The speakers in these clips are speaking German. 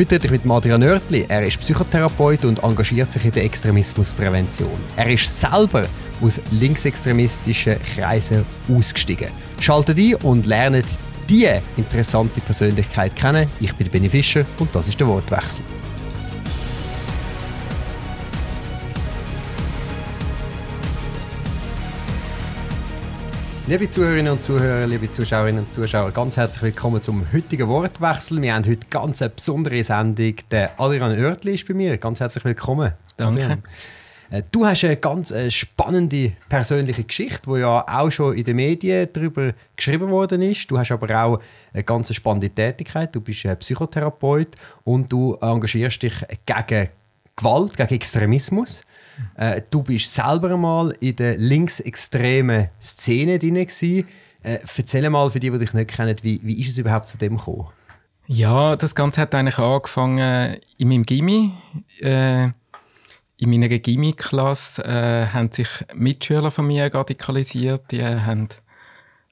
Heute rede ich mit Adrian Nörtli. Er ist Psychotherapeut und engagiert sich in der Extremismusprävention. Er ist selber aus linksextremistischen Kreisen ausgestiegen. Schaltet ein und lernt diese interessante Persönlichkeit kennen. Ich bin Benny Fischer und das ist der Wortwechsel. Liebe Zuhörerinnen und Zuhörer, liebe Zuschauerinnen und Zuschauer, ganz herzlich willkommen zum heutigen Wortwechsel. Wir haben heute ganz eine besondere Sendung. Der Adrian Oertli ist bei mir. Ganz herzlich willkommen. Danke. Äh, du hast eine ganz äh, spannende persönliche Geschichte, die ja auch schon in den Medien darüber geschrieben worden ist. Du hast aber auch eine ganz spannende Tätigkeit. Du bist Psychotherapeut und du engagierst dich gegen Gewalt, gegen Extremismus. Äh, du bist selber mal in der linksextremen Szene drin. Äh, erzähl mal für die, die dich nicht kennen, wie, wie ist es überhaupt zu dem gekommen? Ja, das Ganze hat eigentlich angefangen in meinem Gimmi. Äh, in meiner Gimmi-Klasse äh, haben sich Mitschüler von mir radikalisiert. Die haben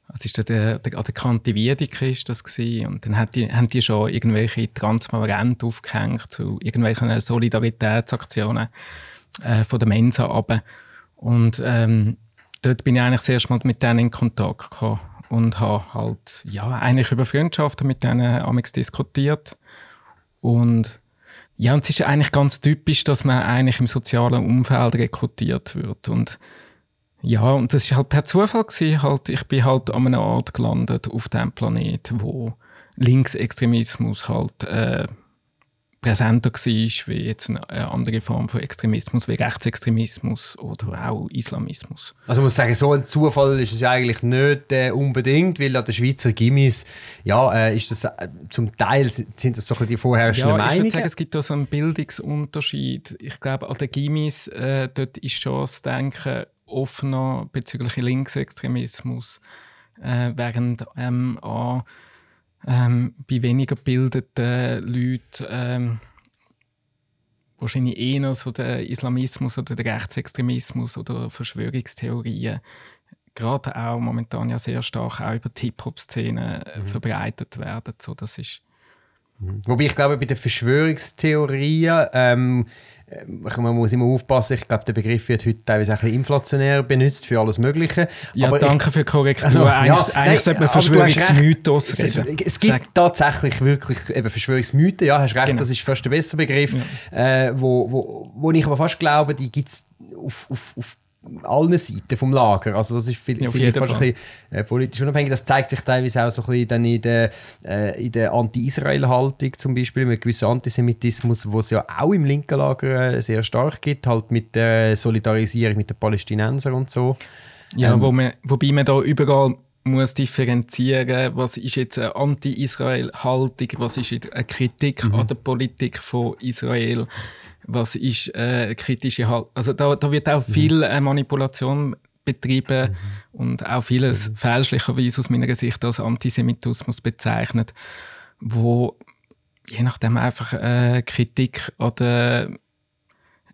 das ist der, der, der Adekante Wiedeke ist das gewesen. Und dann hat die, haben die schon irgendwelche Transparente aufgehängt zu irgendwelchen Solidaritätsaktionen äh, von der Mensa runter. Und ähm, dort bin ich eigentlich das erste Mal mit denen in Kontakt gekommen und habe halt, ja, eigentlich über Freundschaften mit denen amigs diskutiert. Und ja, und es ist eigentlich ganz typisch, dass man eigentlich im sozialen Umfeld rekrutiert wird. Und ja, und das ist halt per Zufall gewesen, halt, ich bin halt an einem Ort gelandet auf dem Planet, wo Linksextremismus halt äh, präsenter war, wie jetzt eine andere Form von Extremismus, wie Rechtsextremismus oder auch Islamismus. Also ich muss sagen, so ein Zufall ist es eigentlich nicht äh, unbedingt, weil an den Schweizer Gimmis, ja, äh, ist das äh, zum Teil sind das so die vorherrschenden ja, Meinungen. Ich würde sagen, es gibt da so einen Bildungsunterschied. Ich glaube, an den Gimmis, äh, dort ist schon das Denken offener bezüglich Linksextremismus, äh, während ähm, an ähm, bei weniger gebildeten Leuten ähm, wahrscheinlich eher so der Islamismus oder der Rechtsextremismus oder Verschwörungstheorien gerade auch momentan ja sehr stark auch über die Hip-Hop-Szene mhm. verbreitet werden. So, das ist. Wobei ich glaube, bei den Verschwörungstheorien ähm, man muss immer aufpassen, ich glaube, der Begriff wird heute teilweise ein bisschen inflationär benutzt für alles Mögliche. Ja, aber danke ich, für die Korrektur. Also, eigentlich, ja, eigentlich sollte man Verschwörungsmythos reden. Es gibt Sag. tatsächlich wirklich eben Verschwörungsmythen, ja, hast recht, genau. das ist fast der bessere Begriff, ja. äh, wo, wo, wo ich aber fast glaube, die gibt es auf, auf, auf allen Seiten vom Lager. Also das ist viel, ja, viel fast ein bisschen, äh, politisch unabhängig. Das zeigt sich teilweise auch so ein bisschen dann in der, äh, der Anti-Israel-Haltung zum Beispiel, mit gewissem Antisemitismus, wo es ja auch im linken Lager äh, sehr stark gibt, halt mit der Solidarisierung mit den Palästinensern und so. Ja, ähm, wo man, wobei man da überall muss differenzieren, was ist jetzt eine Anti-Israel-Haltung, was ist eine Kritik mhm. an der Politik von Israel was ist äh, kritische Haltung. Also da, da wird auch mhm. viel äh, Manipulation betrieben mhm. und auch vieles mhm. fälschlicherweise aus meiner Sicht als Antisemitismus bezeichnet, wo je nachdem einfach äh, Kritik an der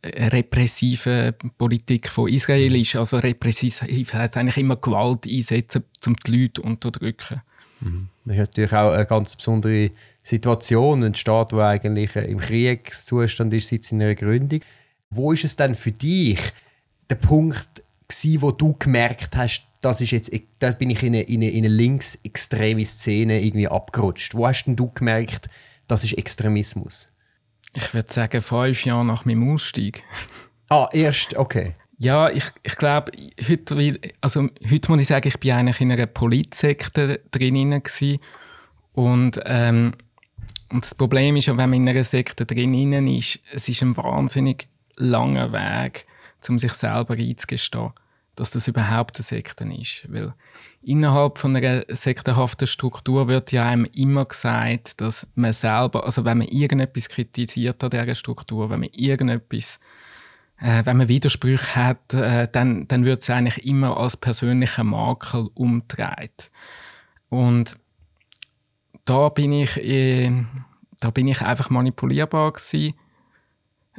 äh, repressive Politik von Israel ist. Also repressiv heißt eigentlich immer Gewalt einsetzen, um die Leute unterdrücken. Mhm. Man hat natürlich auch eine ganz besondere Situation, ein Staat, der eigentlich im Kriegszustand ist seit seiner Gründung. Wo ist es denn für dich der Punkt gewesen, wo du gemerkt hast, das ist jetzt, da bin ich in eine, in eine, in eine linksextreme Szene irgendwie abgerutscht? Wo hast denn du gemerkt, das ist Extremismus? Ich würde sagen, fünf Jahre nach meinem Ausstieg. Ah, erst, okay. Ja, ich, ich glaube, heute, also, heute muss ich sagen, ich bin eigentlich in einer Politsekte drin und ähm, und das Problem ist ja, wenn man in einer Sekte drin ist, es ist ein wahnsinnig langer Weg, um sich selber einzugestehen, dass das überhaupt eine Sekte ist. Weil innerhalb von einer sektenhaften Struktur wird ja einem immer gesagt, dass man selber, also wenn man irgendetwas kritisiert an dieser Struktur, wenn man irgendetwas äh, wenn man Widersprüche hat, äh, dann, dann wird es eigentlich immer als persönlicher Makel umgedreht. Und da bin ich, äh, da bin ich einfach manipulierbar gewesen.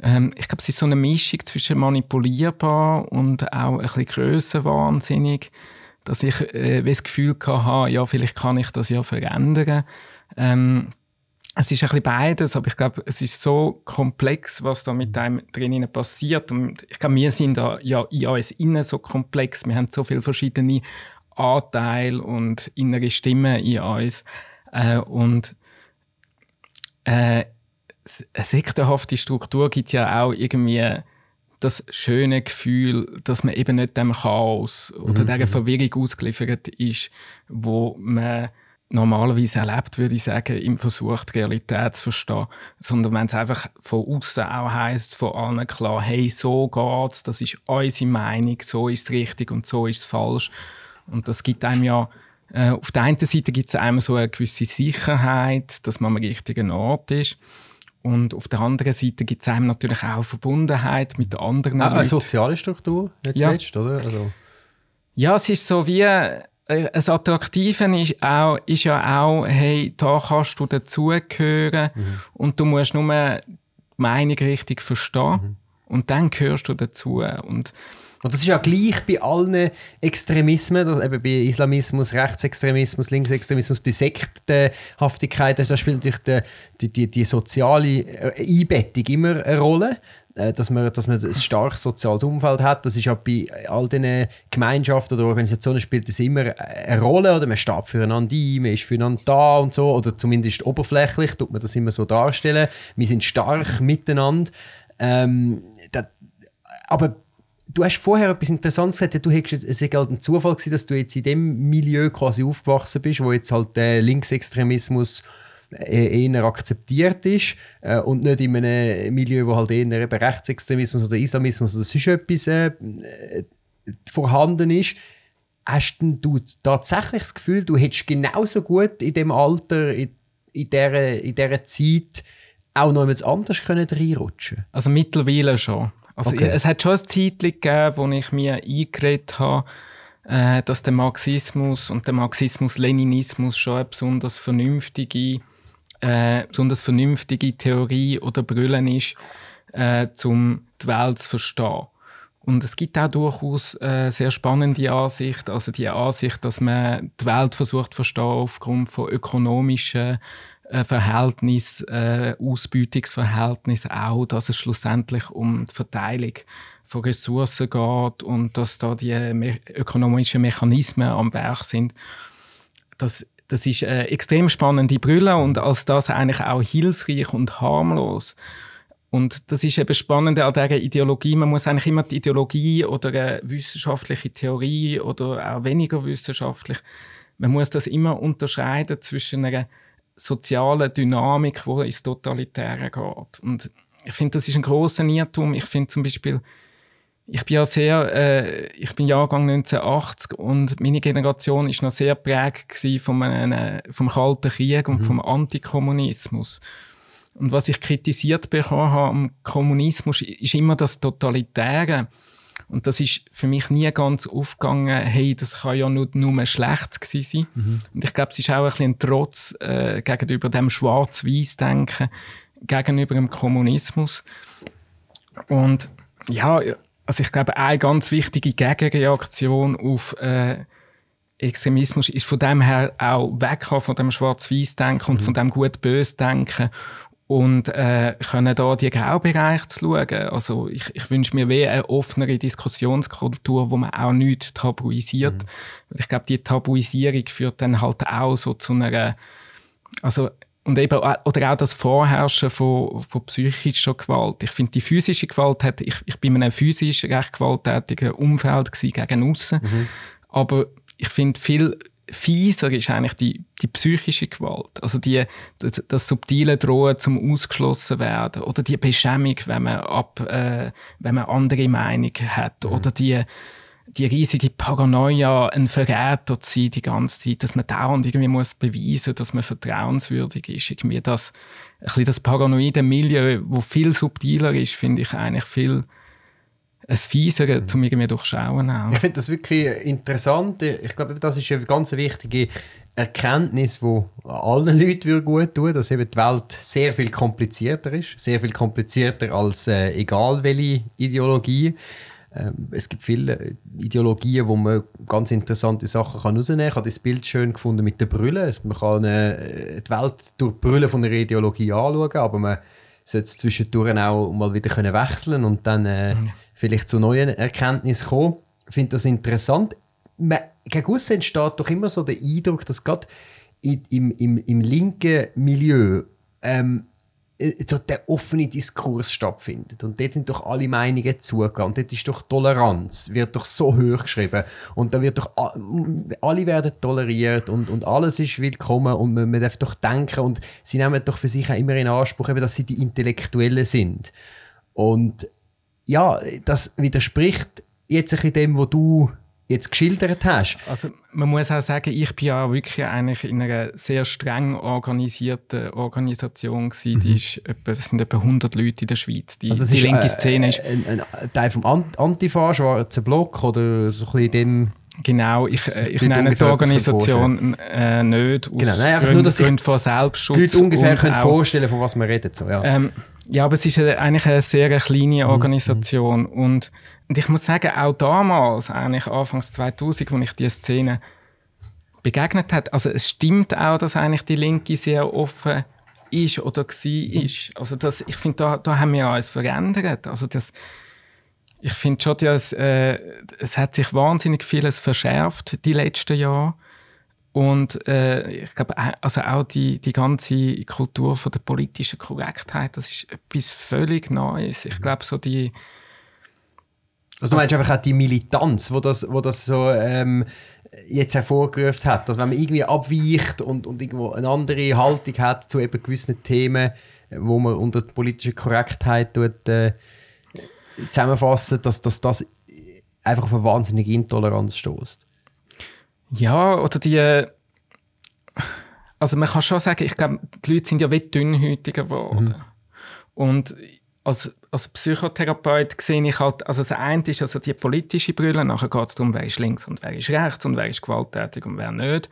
Ähm, ich glaube, es ist so eine Mischung zwischen manipulierbar und auch ein bisschen grössenwahnsinnig, dass ich äh, das Gefühl hatte, ja, vielleicht kann ich das ja verändern. Ähm, es ist ein bisschen beides, aber ich glaube, es ist so komplex, was da mit einem drinnen passiert. Und ich glaube, wir sind da ja in uns innen so komplex. Wir haben so viele verschiedene Anteile und innere Stimmen in uns. Äh, und äh, eine sektenhafte Struktur gibt ja auch irgendwie das schöne Gefühl, dass man eben nicht dem Chaos oder mhm. der Verwirrung ausgeliefert ist, wo man normalerweise erlebt, würde ich sagen, im Versuch, die Realität zu verstehen. Sondern wenn es einfach von außen auch heisst, von allen klar, hey, so geht's, das ist unsere Meinung, so ist es richtig und so ist es falsch. Und das gibt einem ja, äh, auf der einen Seite gibt es einem so eine gewisse Sicherheit, dass man am richtigen Ort ist. Und auf der anderen Seite gibt es einem natürlich auch Verbundenheit mit anderen ah, Eine soziale Struktur, jetzt ja. Letzt, oder? Also. Ja, es ist so wie äh, das Attraktive ist, auch, ist ja auch, hey, da kannst du dazugehören mhm. und du musst nur die Meinung richtig verstehen mhm. und dann gehörst du dazu. Und, und das ist ja gleich bei allen Extremismen, also eben bei Islamismus, Rechtsextremismus, Linksextremismus, bei Sektenhaftigkeit, da spielt natürlich die, die, die soziale Einbettung immer eine Rolle. Äh, dass man, dass man ein starkes soziales Umfeld hat. Das ist ja bei all diesen Gemeinschaften oder Organisationen spielt das immer eine Rolle. Oder man steht füreinander ein, man ist füreinander da und so. Oder zumindest oberflächlich tut man das immer so darstellen. Wir sind stark miteinander. Ähm, das, aber du hast vorher etwas Interessantes gesagt, du hättest, es sei halt ein Zufall gewesen, dass du jetzt in dem Milieu quasi aufgewachsen bist, wo jetzt halt der Linksextremismus äh, eher akzeptiert ist äh, und nicht in einem Milieu, wo halt eher eben Rechtsextremismus oder Islamismus oder sonst etwas äh, äh, vorhanden ist. Hast du tatsächlich das Gefühl, du hättest genauso gut in dem Alter, in, in, dieser, in Zeit auch noch etwas anderes können Also mittlerweile schon. Also okay. es hat schon ein Zeit gegeben, wo ich mir eingeredet habe, äh, dass der Marxismus und der Marxismus-Leninismus schon eine besonders vernünftige äh, besonders vernünftige Theorie oder Brüllen ist, äh, um die Welt zu verstehen. Und es gibt auch durchaus äh, sehr spannende Ansicht, also die Ansicht, dass man die Welt versucht zu verstehen aufgrund von ökonomischen Verhältnis, äh, Ausbeutungsverhältnis auch, dass es schlussendlich um die Verteilung von Ressourcen geht und dass da die me ökonomischen Mechanismen am Werk sind. Das das ist eine extrem spannende Brille und als das eigentlich auch hilfreich und harmlos. Und das ist eben spannend an dieser Ideologie. Man muss eigentlich immer die Ideologie oder eine wissenschaftliche Theorie oder auch weniger wissenschaftlich, man muss das immer unterscheiden zwischen einer sozialen Dynamik, wo ins Totalitäre geht. Und ich finde, das ist ein großer Irrtum. Ich finde zum Beispiel, ich bin ja sehr, äh, ich bin Jahrgang 1980 und meine Generation ist noch sehr prägt vom, äh, vom Kalten Krieg und mhm. vom Antikommunismus. Und was ich kritisiert bekommen habe am Kommunismus, ist immer das Totalitäre. Und das ist für mich nie ganz aufgegangen, hey, das kann ja nur, nur schlecht gewesen sein. Mhm. Und ich glaube, es ist auch ein bisschen ein Trotz äh, gegenüber dem Schwarz-Weiß-Denken, gegenüber dem Kommunismus. Und ja, also ich glaube, eine ganz wichtige Gegenreaktion auf äh, Extremismus ist von dem her auch wegkommen von dem Schwarz-Weiß-Denken und mhm. von dem Gut-Bös-Denken und äh, können da die Graubereiche zu schauen. Also ich, ich wünsche mir wie eine offenere Diskussionskultur, wo man auch nichts tabuisiert. Mhm. Ich glaube, die Tabuisierung führt dann halt auch so zu einer, also und eben, oder auch das Vorherrschen von, von psychischer Gewalt. Ich finde, die physische Gewalt hat, ich, ich bin in einem physisch recht gewalttätigen Umfeld gegen aussen. Mhm. Aber ich finde, viel fieser ist eigentlich die, die psychische Gewalt. Also die, das, das subtile Drohen zum ausgeschlossen werden. Oder die Beschämung, wenn man ab, äh, wenn man andere Meinung hat. Mhm. Oder die, die riesige Paranoia, ein Verräter zu sein die ganze Zeit, dass man dauernd irgendwie muss beweisen, dass man vertrauenswürdig ist. Irgendwie das, ein bisschen das paranoide Milieu, wo viel subtiler ist, finde ich eigentlich viel ein Fiesere, mhm. um irgendwie durchschauen auch. Ich finde das wirklich interessant. Ich glaube, das ist eine ganz wichtige Erkenntnis, die allen Leuten gut tun dass eben die Welt sehr viel komplizierter ist. Sehr viel komplizierter als äh, egal welche Ideologie. Ähm, es gibt viele Ideologien, wo man ganz interessante Sachen kann rausnehmen kann. Ich habe das Bild schön gefunden mit den Brüllen. Man kann äh, die Welt durch die Brüllen von der Ideologie anschauen, aber man sollte zwischendurch auch mal wieder können wechseln und dann äh, mhm. Vielleicht zu neuen Erkenntnissen kommen. Ich finde das interessant. Man, gegen aussen entsteht doch immer so der Eindruck, dass gerade im, im, im linken Milieu ähm, äh, so der offene Diskurs stattfindet. Und dort sind doch alle Meinungen zugelassen. Dort ist doch Toleranz, wird doch so hoch geschrieben. Und da wird doch, alle werden toleriert und, und alles ist willkommen und man, man darf doch denken und sie nehmen doch für sich auch immer in Anspruch, eben, dass sie die Intellektuellen sind. Und ja, das widerspricht jetzt ein bisschen dem, was du jetzt geschildert hast. Also man muss auch sagen, ich bin ja wirklich eigentlich in einer sehr streng organisierten Organisation gewesen. Mhm. Die ist etwa, das sind etwa 100 Leute in der Schweiz. Die, also die linke äh, Szene ist... Ein, ein, Teil vom Antifa, schwarzer Block oder so ein bisschen dem... Genau, ich, äh, ich nenne die Organisation äh, nicht aus genau, nein, einfach nur, dass Gründen von Selbstschutz. Die Leute ungefähr können vorstellen, von was wir reden. So, ja. Ähm, ja, aber es ist eigentlich eine sehr kleine mhm, Organisation mhm. und und ich muss sagen, auch damals, eigentlich Anfangs 2000, als ich diese Szene begegnet hat, also es stimmt auch, dass eigentlich die Linke sehr offen ist oder war. ist. Also das, ich finde, da, da haben wir alles verändert. Also das, ich finde schon, dass, äh, es hat sich wahnsinnig vieles verschärft die letzten Jahre. Und äh, ich glaube, also auch die, die ganze Kultur von der politischen Korrektheit, das ist etwas völlig Neues. Ich glaube, so die also du meinst einfach auch die Militanz, wo das, wo das so ähm, jetzt hervorgerufen hat, dass wenn man irgendwie abweicht und, und irgendwo eine andere Haltung hat zu eben gewissen Themen, wo man unter die politische Korrektheit tut, äh, zusammenfassen, dass, dass das einfach auf eine wahnsinnige Intoleranz stößt. Ja, oder die also man kann schon sagen, ich glaube, die Leute sind ja wie dünnhäutiger geworden. Mhm. Und als, als Psychotherapeut sehe ich halt, also das eine ist also die politische Brille, nachher geht es darum, wer ist links und wer ist rechts und wer ist gewalttätig und wer nicht.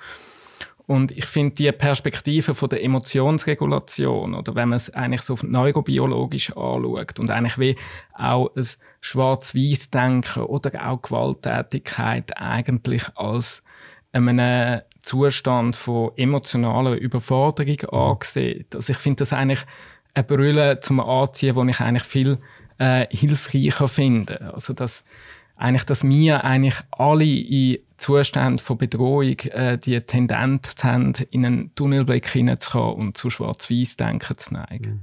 Und ich finde die Perspektive von der Emotionsregulation, oder wenn man es eigentlich so neurobiologisch anschaut und eigentlich wie auch ein Schwarz-Weiß-Denken oder auch Gewalttätigkeit eigentlich als einen Zustand von emotionaler Überforderung angesehen. Also ich finde das eigentlich eine Brille zum Anziehen, die ich eigentlich viel äh, hilfreicher finde. Also dass eigentlich, dass wir eigentlich alle in Zuständen von Bedrohung äh, die Tendenz haben, in einen Tunnelblick hineinzukommen und zu Schwarz-Weiß-Denken zu neigen.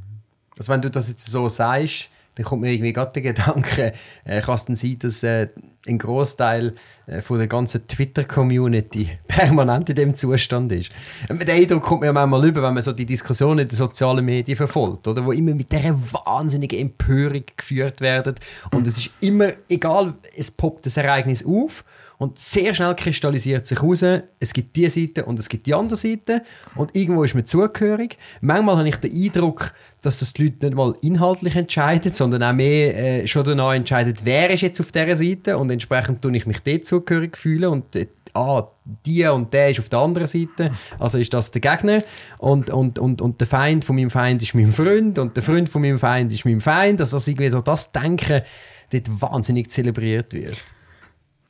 Also wenn du das jetzt so sagst, dann kommt mir irgendwie gerade der Gedanke, äh, kann es denn sein, dass äh, ein Großteil äh, von der ganzen Twitter-Community permanent in dem Zustand ist. Und der Eindruck kommt mir manchmal über, wenn man so die Diskussionen in den sozialen Medien verfolgt, oder, wo immer mit dieser wahnsinnigen Empörung geführt werden. Und es ist immer, egal, es poppt das Ereignis auf und sehr schnell kristallisiert sich heraus, es gibt die Seite und es gibt die andere Seite. Und irgendwo ist man zugehörig. Manchmal habe ich den Eindruck, dass das die Leute nicht mal inhaltlich entscheiden, sondern auch mehr äh, schon danach entscheiden, wer ist jetzt auf dieser Seite. Und entsprechend tue ich mich dort zugehörig fühlen. Und äh, ah, die und der ist auf der anderen Seite, also ist das der Gegner. Und, und, und, und der Feind von meinem Feind ist mein Freund. Und der Freund von meinem Feind ist mein Feind, also dass irgendwie so das Denken dort wahnsinnig zelebriert wird.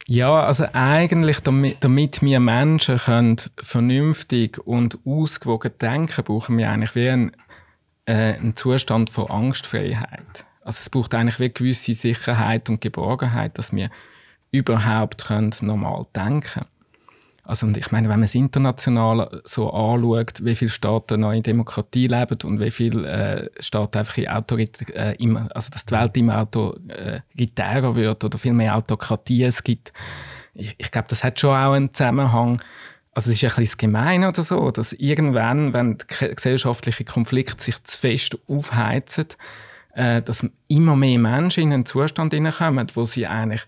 Ja, also eigentlich, damit, damit wir Menschen können vernünftig und ausgewogen denken, brauchen wir eigentlich wie ein äh, ein Zustand von Angstfreiheit. Also es braucht eigentlich wie gewisse Sicherheit und Geborgenheit, dass wir überhaupt können normal denken also und ich meine, wenn man es international so anschaut, wie viele Staaten noch in Demokratie leben und wie viele äh, Staaten einfach in Autorit äh, immer, also dass die Welt immer autoritärer wird oder viel mehr Autokratie es gibt, ich, ich glaube, das hat schon auch einen Zusammenhang. Also es ist ein bisschen gemein oder so, dass irgendwann, wenn gesellschaftliche Konflikte sich zu fest aufheizen, äh, dass immer mehr Menschen in einen Zustand hineinkommen, wo sie eigentlich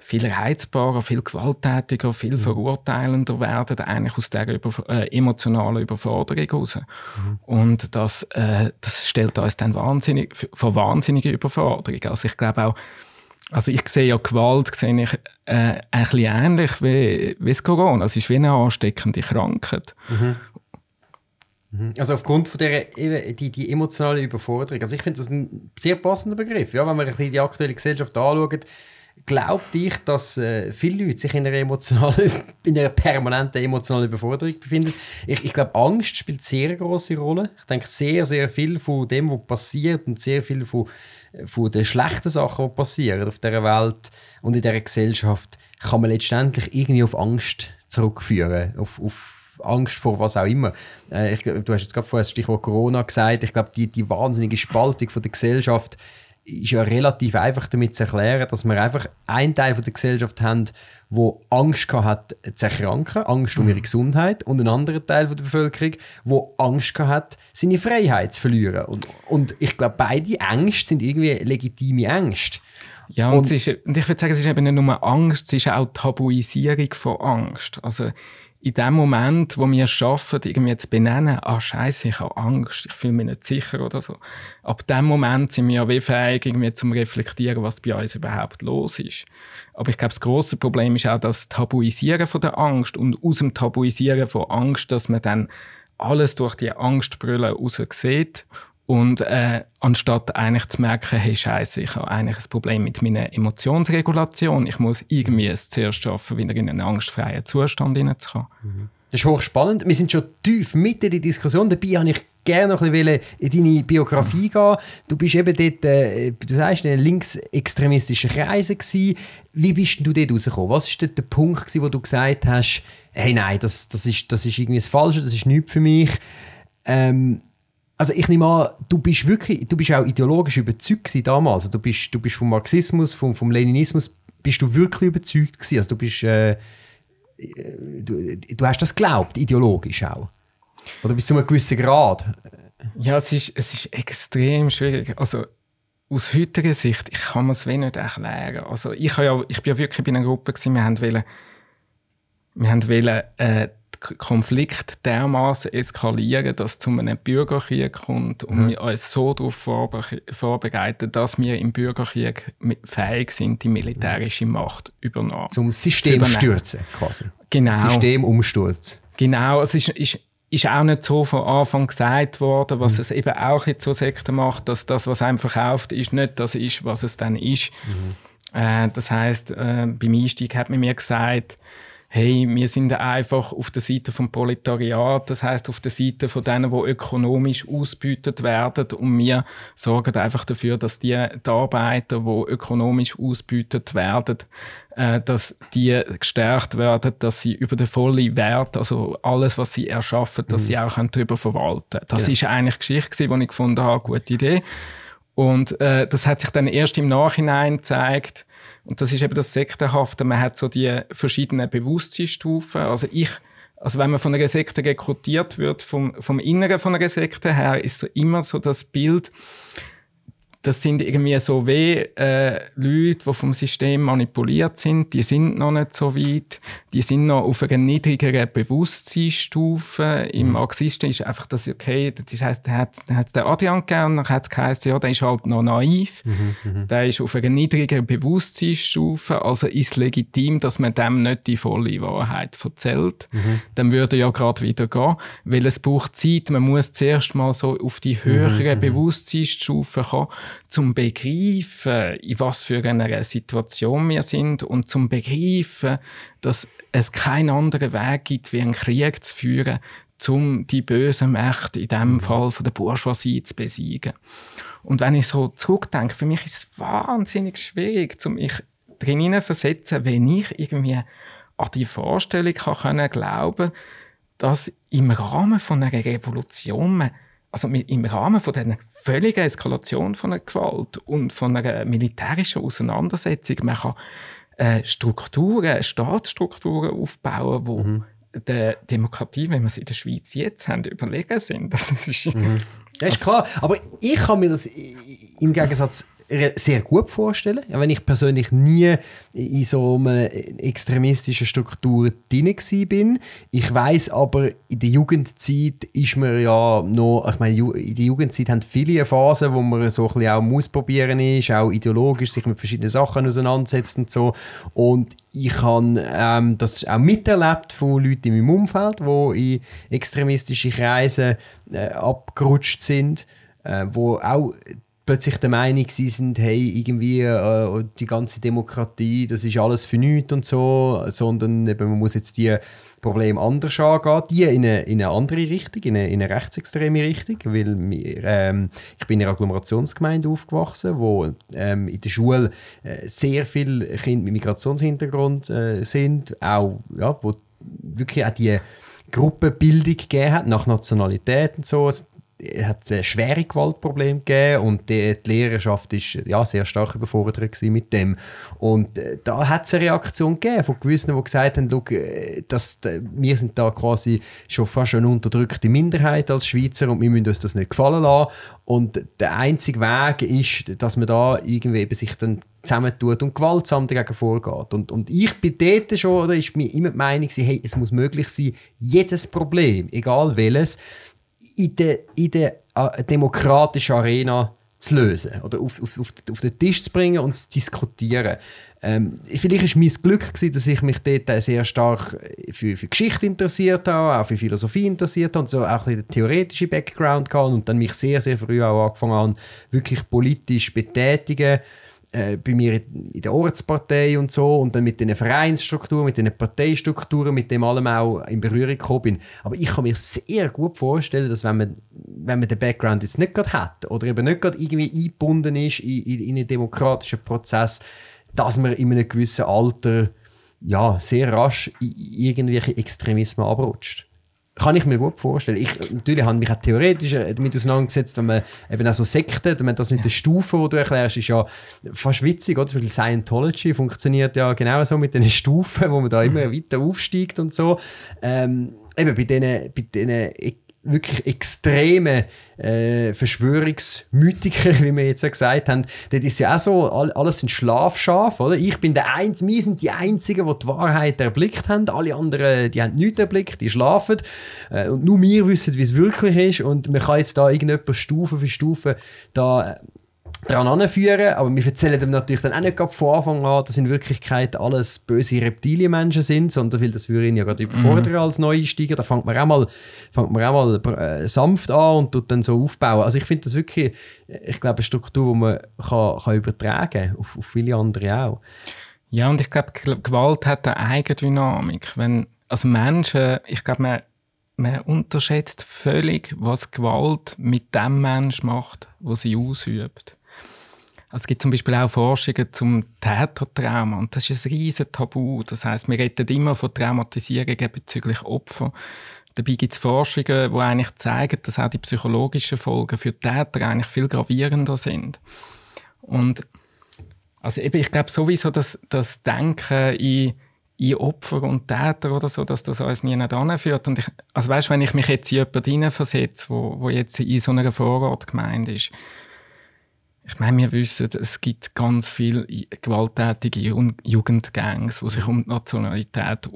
viel reizbarer, viel gewalttätiger, viel mhm. verurteilender werden, eigentlich aus dieser über, äh, emotionalen Überforderung heraus. Mhm. Und das, äh, das stellt uns dann wahnsinnig, vor wahnsinnige Überforderung. Also ich glaube auch, also ich sehe ja Gewalt sehe ich, äh, ein bisschen ähnlich wie, wie das Corona. Es ist wie eine ansteckende Krankheit. Mhm. mhm. Also aufgrund von der die, die emotionale Überforderung. Also ich finde das ein sehr passender Begriff. Ja, wenn man ein bisschen die aktuelle Gesellschaft anschaut, glaubt ich, dass äh, viele Leute sich in einer, emotionalen, in einer permanenten emotionalen Überforderung befinden. Ich, ich glaube, Angst spielt sehr eine große Rolle. Ich denke, sehr, sehr viel von dem, was passiert und sehr viel von, von den schlechten Sachen, die passieren auf dieser Welt und in dieser Gesellschaft, kann man letztendlich irgendwie auf Angst zurückführen. Auf, auf Angst vor was auch immer. Äh, ich, du hast jetzt gerade vorher das Stichwort Corona gesagt. Ich glaube, die, die wahnsinnige Spaltung von der Gesellschaft ist ja relativ einfach damit zu erklären, dass wir einfach einen Teil von der Gesellschaft haben, wo Angst hat zu erkranken, Angst um mhm. ihre Gesundheit, und einen anderen Teil von der Bevölkerung, wo Angst hat, seine Freiheit zu verlieren. Und, und ich glaube, beide Ängste sind irgendwie legitime Ängste. Ja, und, und, ist, und ich würde sagen, es ist eben nicht nur Angst, es ist auch Tabuisierung von Angst. Also in dem Moment, wo wir schaffen, irgendwie zu benennen, ah, Scheiße, ich habe Angst, ich fühle mich nicht sicher oder so. Ab dem Moment sind wir ja wie fähig, irgendwie zum Reflektieren, was bei uns überhaupt los ist. Aber ich glaube, das große Problem ist auch das Tabuisieren von der Angst und aus dem Tabuisieren von Angst, dass man dann alles durch die Angstbrille raus sieht und äh, anstatt eigentlich zu merken, hey Scheiße, ich habe eigentlich ein Problem mit meiner Emotionsregulation, ich muss irgendwie es zuerst schaffen, wieder in einen angstfreien Zustand hineinzukommen. Mhm. Das ist hochspannend. Wir sind schon tief mitten in der Diskussion. Dabei habe ich gerne noch ein bisschen in deine Biografie gehen. Du bist eben dort, äh, du sagst, in linksextremistischen Kreisen gewesen. Wie bist du dort rausgekommen? Was war der Punkt, gewesen, wo du gesagt hast, hey nein, das, das, ist, das ist irgendwie das Falsche, das ist nichts für mich. Ähm, also ich nehme an, du bist wirklich, du bist auch ideologisch überzeugt damals. Also du bist, du bist vom Marxismus, vom, vom Leninismus, bist du wirklich überzeugt gewesen. Also du bist, äh, du, du hast das geglaubt, ideologisch auch. Oder bis zu einem gewissen Grad. Ja, es ist, es ist extrem schwierig. Also aus heutiger Sicht, ich kann mir es nicht erklären. Also ich, ja, ich bin ja wirklich bei einer Gruppe gewesen, wir haben wollen, wir haben wollen, äh, Konflikt dermaßen eskalieren, dass es zu einem Bürgerkrieg kommt und mhm. wir uns so darauf vorbereiten, dass wir im Bürgerkrieg fähig sind, die militärische Macht übernehmen. Zum System zu stürzen, quasi. Genau. Systemumsturz. Genau. Es ist, ist, ist auch nicht so von Anfang gesagt worden, was mhm. es eben auch in so Sekten macht, dass das, was einem verkauft, ist nicht das ist, was es dann ist. Mhm. Äh, das heißt, äh, beim Einstieg hat man mir gesagt, hey, wir sind einfach auf der Seite vom Proletariat, das heißt auf der Seite von denen, die ökonomisch ausbeutet werden und wir sorgen einfach dafür, dass die, die Arbeiter, die ökonomisch ausbeutet werden, äh, dass die gestärkt werden, dass sie über den vollen Wert, also alles, was sie erschaffen, dass mhm. sie auch darüber verwalten können. Das ja. ist eigentlich Geschichte, die ich gefunden habe, gute Idee. Und äh, das hat sich dann erst im Nachhinein gezeigt, und das ist eben das Sektenhafte. Man hat so die verschiedenen Bewusstseinsstufen. Also ich, also wenn man von einer Sekte rekrutiert wird, vom, vom Inneren von einer Sekte her, ist so immer so das Bild, das sind irgendwie so wie äh, Leute, die vom System manipuliert sind. Die sind noch nicht so weit. Die sind noch auf einer niedrigeren Bewusstseinsstufe. Im mhm. Marxisten ist einfach das okay. Das heisst, da hat es den Adrian gegeben, dann hat es geheißen, ja, der ist halt noch naiv. Mhm, mhm, der ist auf einer niedrigeren Bewusstseinsstufe. Also ist es legitim, dass man dem nicht die volle Wahrheit erzählt. Mhm. Dann würde ja gerade wieder gehen. Weil es braucht Zeit. Man muss zuerst mal so auf die höhere mhm, mhm. Bewusstseinsstufe kommen zum Begreifen, in was für einer Situation wir sind und zum Begreifen, dass es keinen anderen Weg gibt, wie einen Krieg zu führen, um die bösen Mächte, in dem mhm. Fall von der Bourgeoisie, zu besiegen. Und wenn ich so zurückdenke, für mich ist es wahnsinnig schwierig, um mich drin versetzen, wenn ich irgendwie an die Vorstellung kann können glauben, dass im Rahmen von einer Revolution man also im Rahmen von dieser völligen Eskalation von der Gewalt und von einer militärischen Auseinandersetzung, man kann äh, Strukturen, Staatsstrukturen aufbauen, die mhm. der Demokratie, wenn wir sie in der Schweiz jetzt haben, überlegen sind. Das ist, mhm. das ist klar, aber ich kann mir das im Gegensatz sehr gut vorstellen. Ja, wenn ich persönlich nie in so einer extremistischen Struktur drin bin. Ich weiß aber, in der Jugendzeit ist man ja noch, ich meine, in der Jugendzeit haben viele Phasen, wo man so ein bisschen auch ausprobieren ist, auch ideologisch sich mit verschiedenen Sachen auseinandersetzt und so. Und ich habe ähm, das auch miterlebt von Leuten in meinem Umfeld, die in extremistische Kreise äh, abgerutscht sind, äh, wo auch plötzlich der Meinung sie sind, hey, irgendwie äh, die ganze Demokratie, das ist alles für nichts und so, sondern eben, man muss jetzt die Probleme anders angehen, die in eine, in eine andere Richtung, in eine, in eine rechtsextreme Richtung, weil wir, ähm, ich bin in einer Agglomerationsgemeinde aufgewachsen, wo ähm, in der Schule äh, sehr viele Kinder mit Migrationshintergrund äh, sind, auch, ja, wo wirklich auch die Gruppenbildung gegeben hat, nach Nationalität und so hat es schwere Gewaltprobleme gegeben und die, die Lehrerschaft ist ja sehr stark überfordert mit dem und äh, da hat es eine Reaktion gegeben von gewissen, die gesagt haben, äh, dass, äh, wir sind da quasi schon fast eine unterdrückte Minderheit als Schweizer und wir müssen uns das nicht gefallen lassen und der einzige Weg ist, dass man da irgendwie eben sich dann zusammentut und gewaltsam dagegen vorgeht. Und, und ich bin dort schon, oder ist mir immer die Meinung, hey, es muss möglich sein, jedes Problem, egal welches, in der, in der äh, demokratischen Arena zu lösen oder auf, auf, auf, auf den Tisch zu bringen und zu diskutieren. Ähm, vielleicht war mein Glück, gewesen, dass ich mich dort sehr stark für, für Geschichte interessiert habe, auch für Philosophie interessiert habe und so auch ein den theoretischen Background hatte und dann mich sehr, sehr früh auch angefangen habe, wirklich politisch betätigen äh, bei mir in der Ortspartei und so und dann mit den Vereinsstrukturen, mit den Parteistrukturen, mit dem allem auch in Berührung gekommen bin. Aber ich kann mir sehr gut vorstellen, dass wenn man, wenn man den Background jetzt nicht gerade hat oder eben nicht gerade irgendwie eingebunden ist in, in, in einen demokratischen Prozess, dass man in einem gewissen Alter ja, sehr rasch in irgendwelche Extremismen abrutscht. Kann ich mir gut vorstellen. Ich, natürlich habe ich mich auch theoretisch damit auseinandergesetzt, wenn man eben auch so Sekten, wenn das mit ja. den Stufen, die du erklärst, ist ja fast witzig, oder? Zum Beispiel Scientology funktioniert ja genau so mit den Stufen, wo man da immer mhm. weiter aufsteigt und so. Ähm, eben bei diesen, bei diesen wirklich extreme äh, Verschwörungsmythiker, wie wir jetzt ja gesagt haben, das ist ja auch so, alles sind Schlafschafe, oder? Ich bin der Einzige, wir sind die Einzigen, die die Wahrheit erblickt haben. Alle anderen, die haben nichts erblickt, die schlafen. Äh, und nur wir wissen, wie es wirklich ist. Und man kann jetzt da irgendjemand Stufe für Stufe da äh, daran anführen, aber wir erzählen dem natürlich dann auch nicht von Anfang an, dass in Wirklichkeit alles böse Reptilienmenschen sind, sondern weil das würde ihn ja gerade überfordern mhm. als Neueinsteiger. Da fängt man auch mal, fängt man auch mal äh, sanft an und tut dann so aufbauen. Also ich finde das wirklich, ich glaube, eine Struktur, die man kann, kann übertragen kann, auf, auf viele andere auch. Ja, und ich glaube, Gewalt hat eine Eigendynamik. Wenn, also Menschen, ich glaube, man, man unterschätzt völlig, was Gewalt mit dem Mensch macht, wo sie ausübt. Also es gibt zum Beispiel auch Forschungen zum Tätertrauma und das ist ein riesen Tabu. Das heißt, wir reden immer von Traumatisierungen bezüglich Opfer. Dabei gibt es Forschungen, die eigentlich zeigen, dass auch die psychologischen Folgen für Täter eigentlich viel gravierender sind. Und also eben, ich glaube sowieso, dass das Denken in, in Opfer und Täter oder so, dass das uns nie anführt. Und ich, also weißt, wenn ich mich jetzt in jemanden hineinversetze, wo, wo jetzt in so einer Vorortgemeinde ist, ich meine, wir wissen, es gibt ganz viele gewalttätige Jugendgangs, die sich um die Nationalität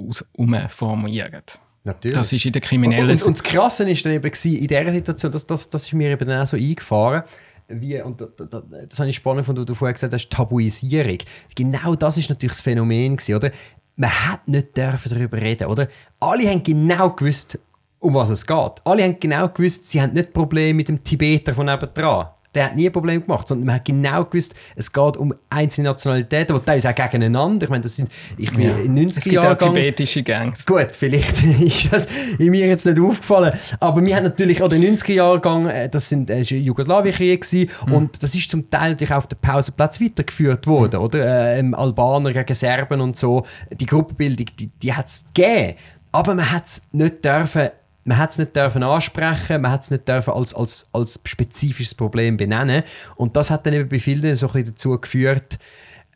formieren. Natürlich. Das ist in der kriminellen... Und, und, und das Krasse war dann eben in dieser Situation, das, das, das ist mir eben auch so eingefahren, wie, und das, das, das habe ich spannend gefunden, du vorher gesagt hast, Tabuisierung. Genau das ist natürlich das Phänomen gewesen, oder? Man hat nicht dürfen darüber reden, oder? Alle haben genau gewusst, um was es geht. Alle haben genau gewusst, sie haben nicht Probleme mit dem Tibeter von nebenan der hat nie ein Problem gemacht, sondern man hat genau gewusst, es geht um einzelne Nationalitäten, die teilweise auch gegeneinander. Ich meine, das sind, ich bin ja. in 90 Jahren. Es gibt auch tibetische Gangs. Gut, vielleicht ist das in mir jetzt nicht aufgefallen, aber wir haben natürlich auch den 90er Jahrgang, äh, das sind äh, Jugoslawienkrieg mhm. und das ist zum Teil natürlich auf dem Pausenplatz weitergeführt worden, mhm. oder? Äh, Albaner gegen Serben und so. Die Gruppenbildung, die, die hat es gegeben, aber man hat es nicht dürfen man hat es nicht dürfen ansprechen, man hat es nicht dürfen als, als, als spezifisches Problem benennen. Und das hat dann eben bei vielen so ein dazu geführt,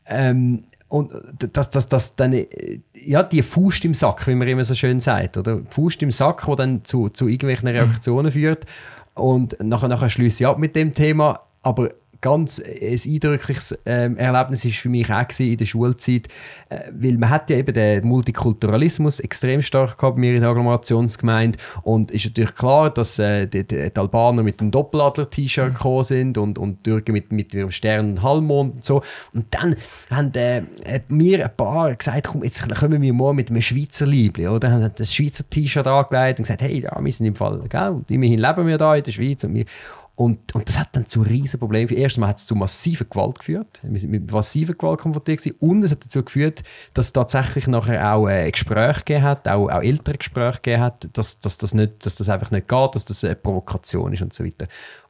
ähm, und dass, dass, dass dann, ja, die Faust im Sack, wie man immer so schön sagt, oder? Faust im Sack, die dann zu, zu irgendwelchen mhm. Reaktionen mhm. führt. Und nachher, nachher schließe ich ab mit dem Thema. Aber ganz ein eindrückliches ähm, Erlebnis ist für mich auch in der Schulzeit, äh, weil man hat ja eben den Multikulturalismus extrem stark gehabt mir in der Agglomerationsgemeinde und ist natürlich klar, dass äh, die, die, die, Albaner mit dem Doppeladler-T-Shirt mhm. gekommen sind und, und Türken mit, mit ihrem Stern und Halbmond und so und dann haben äh, mir ein paar gesagt, komm, jetzt kommen wir mal mit einem Schweizer Liebling, oder? Haben das Schweizer T-Shirt angelegt und gesagt, hey, ja, wir sind im Fall, gell, immerhin leben wir da in der Schweiz und wir Und, und das hat dann zu riesen Problemen. Erstens hat es zu massiver Gewalt geführt. Wir sind mit massiver Gewalt konfrontiert gewesen. Und es hat dazu geführt, dass es tatsächlich nachher auch äh, Gespräche gegeben hat, auch, auch ältere Gespräche gegeben hat, dass, dass, das nicht, dass das einfach nicht geht, dass das eine Provokation ist und so weiter.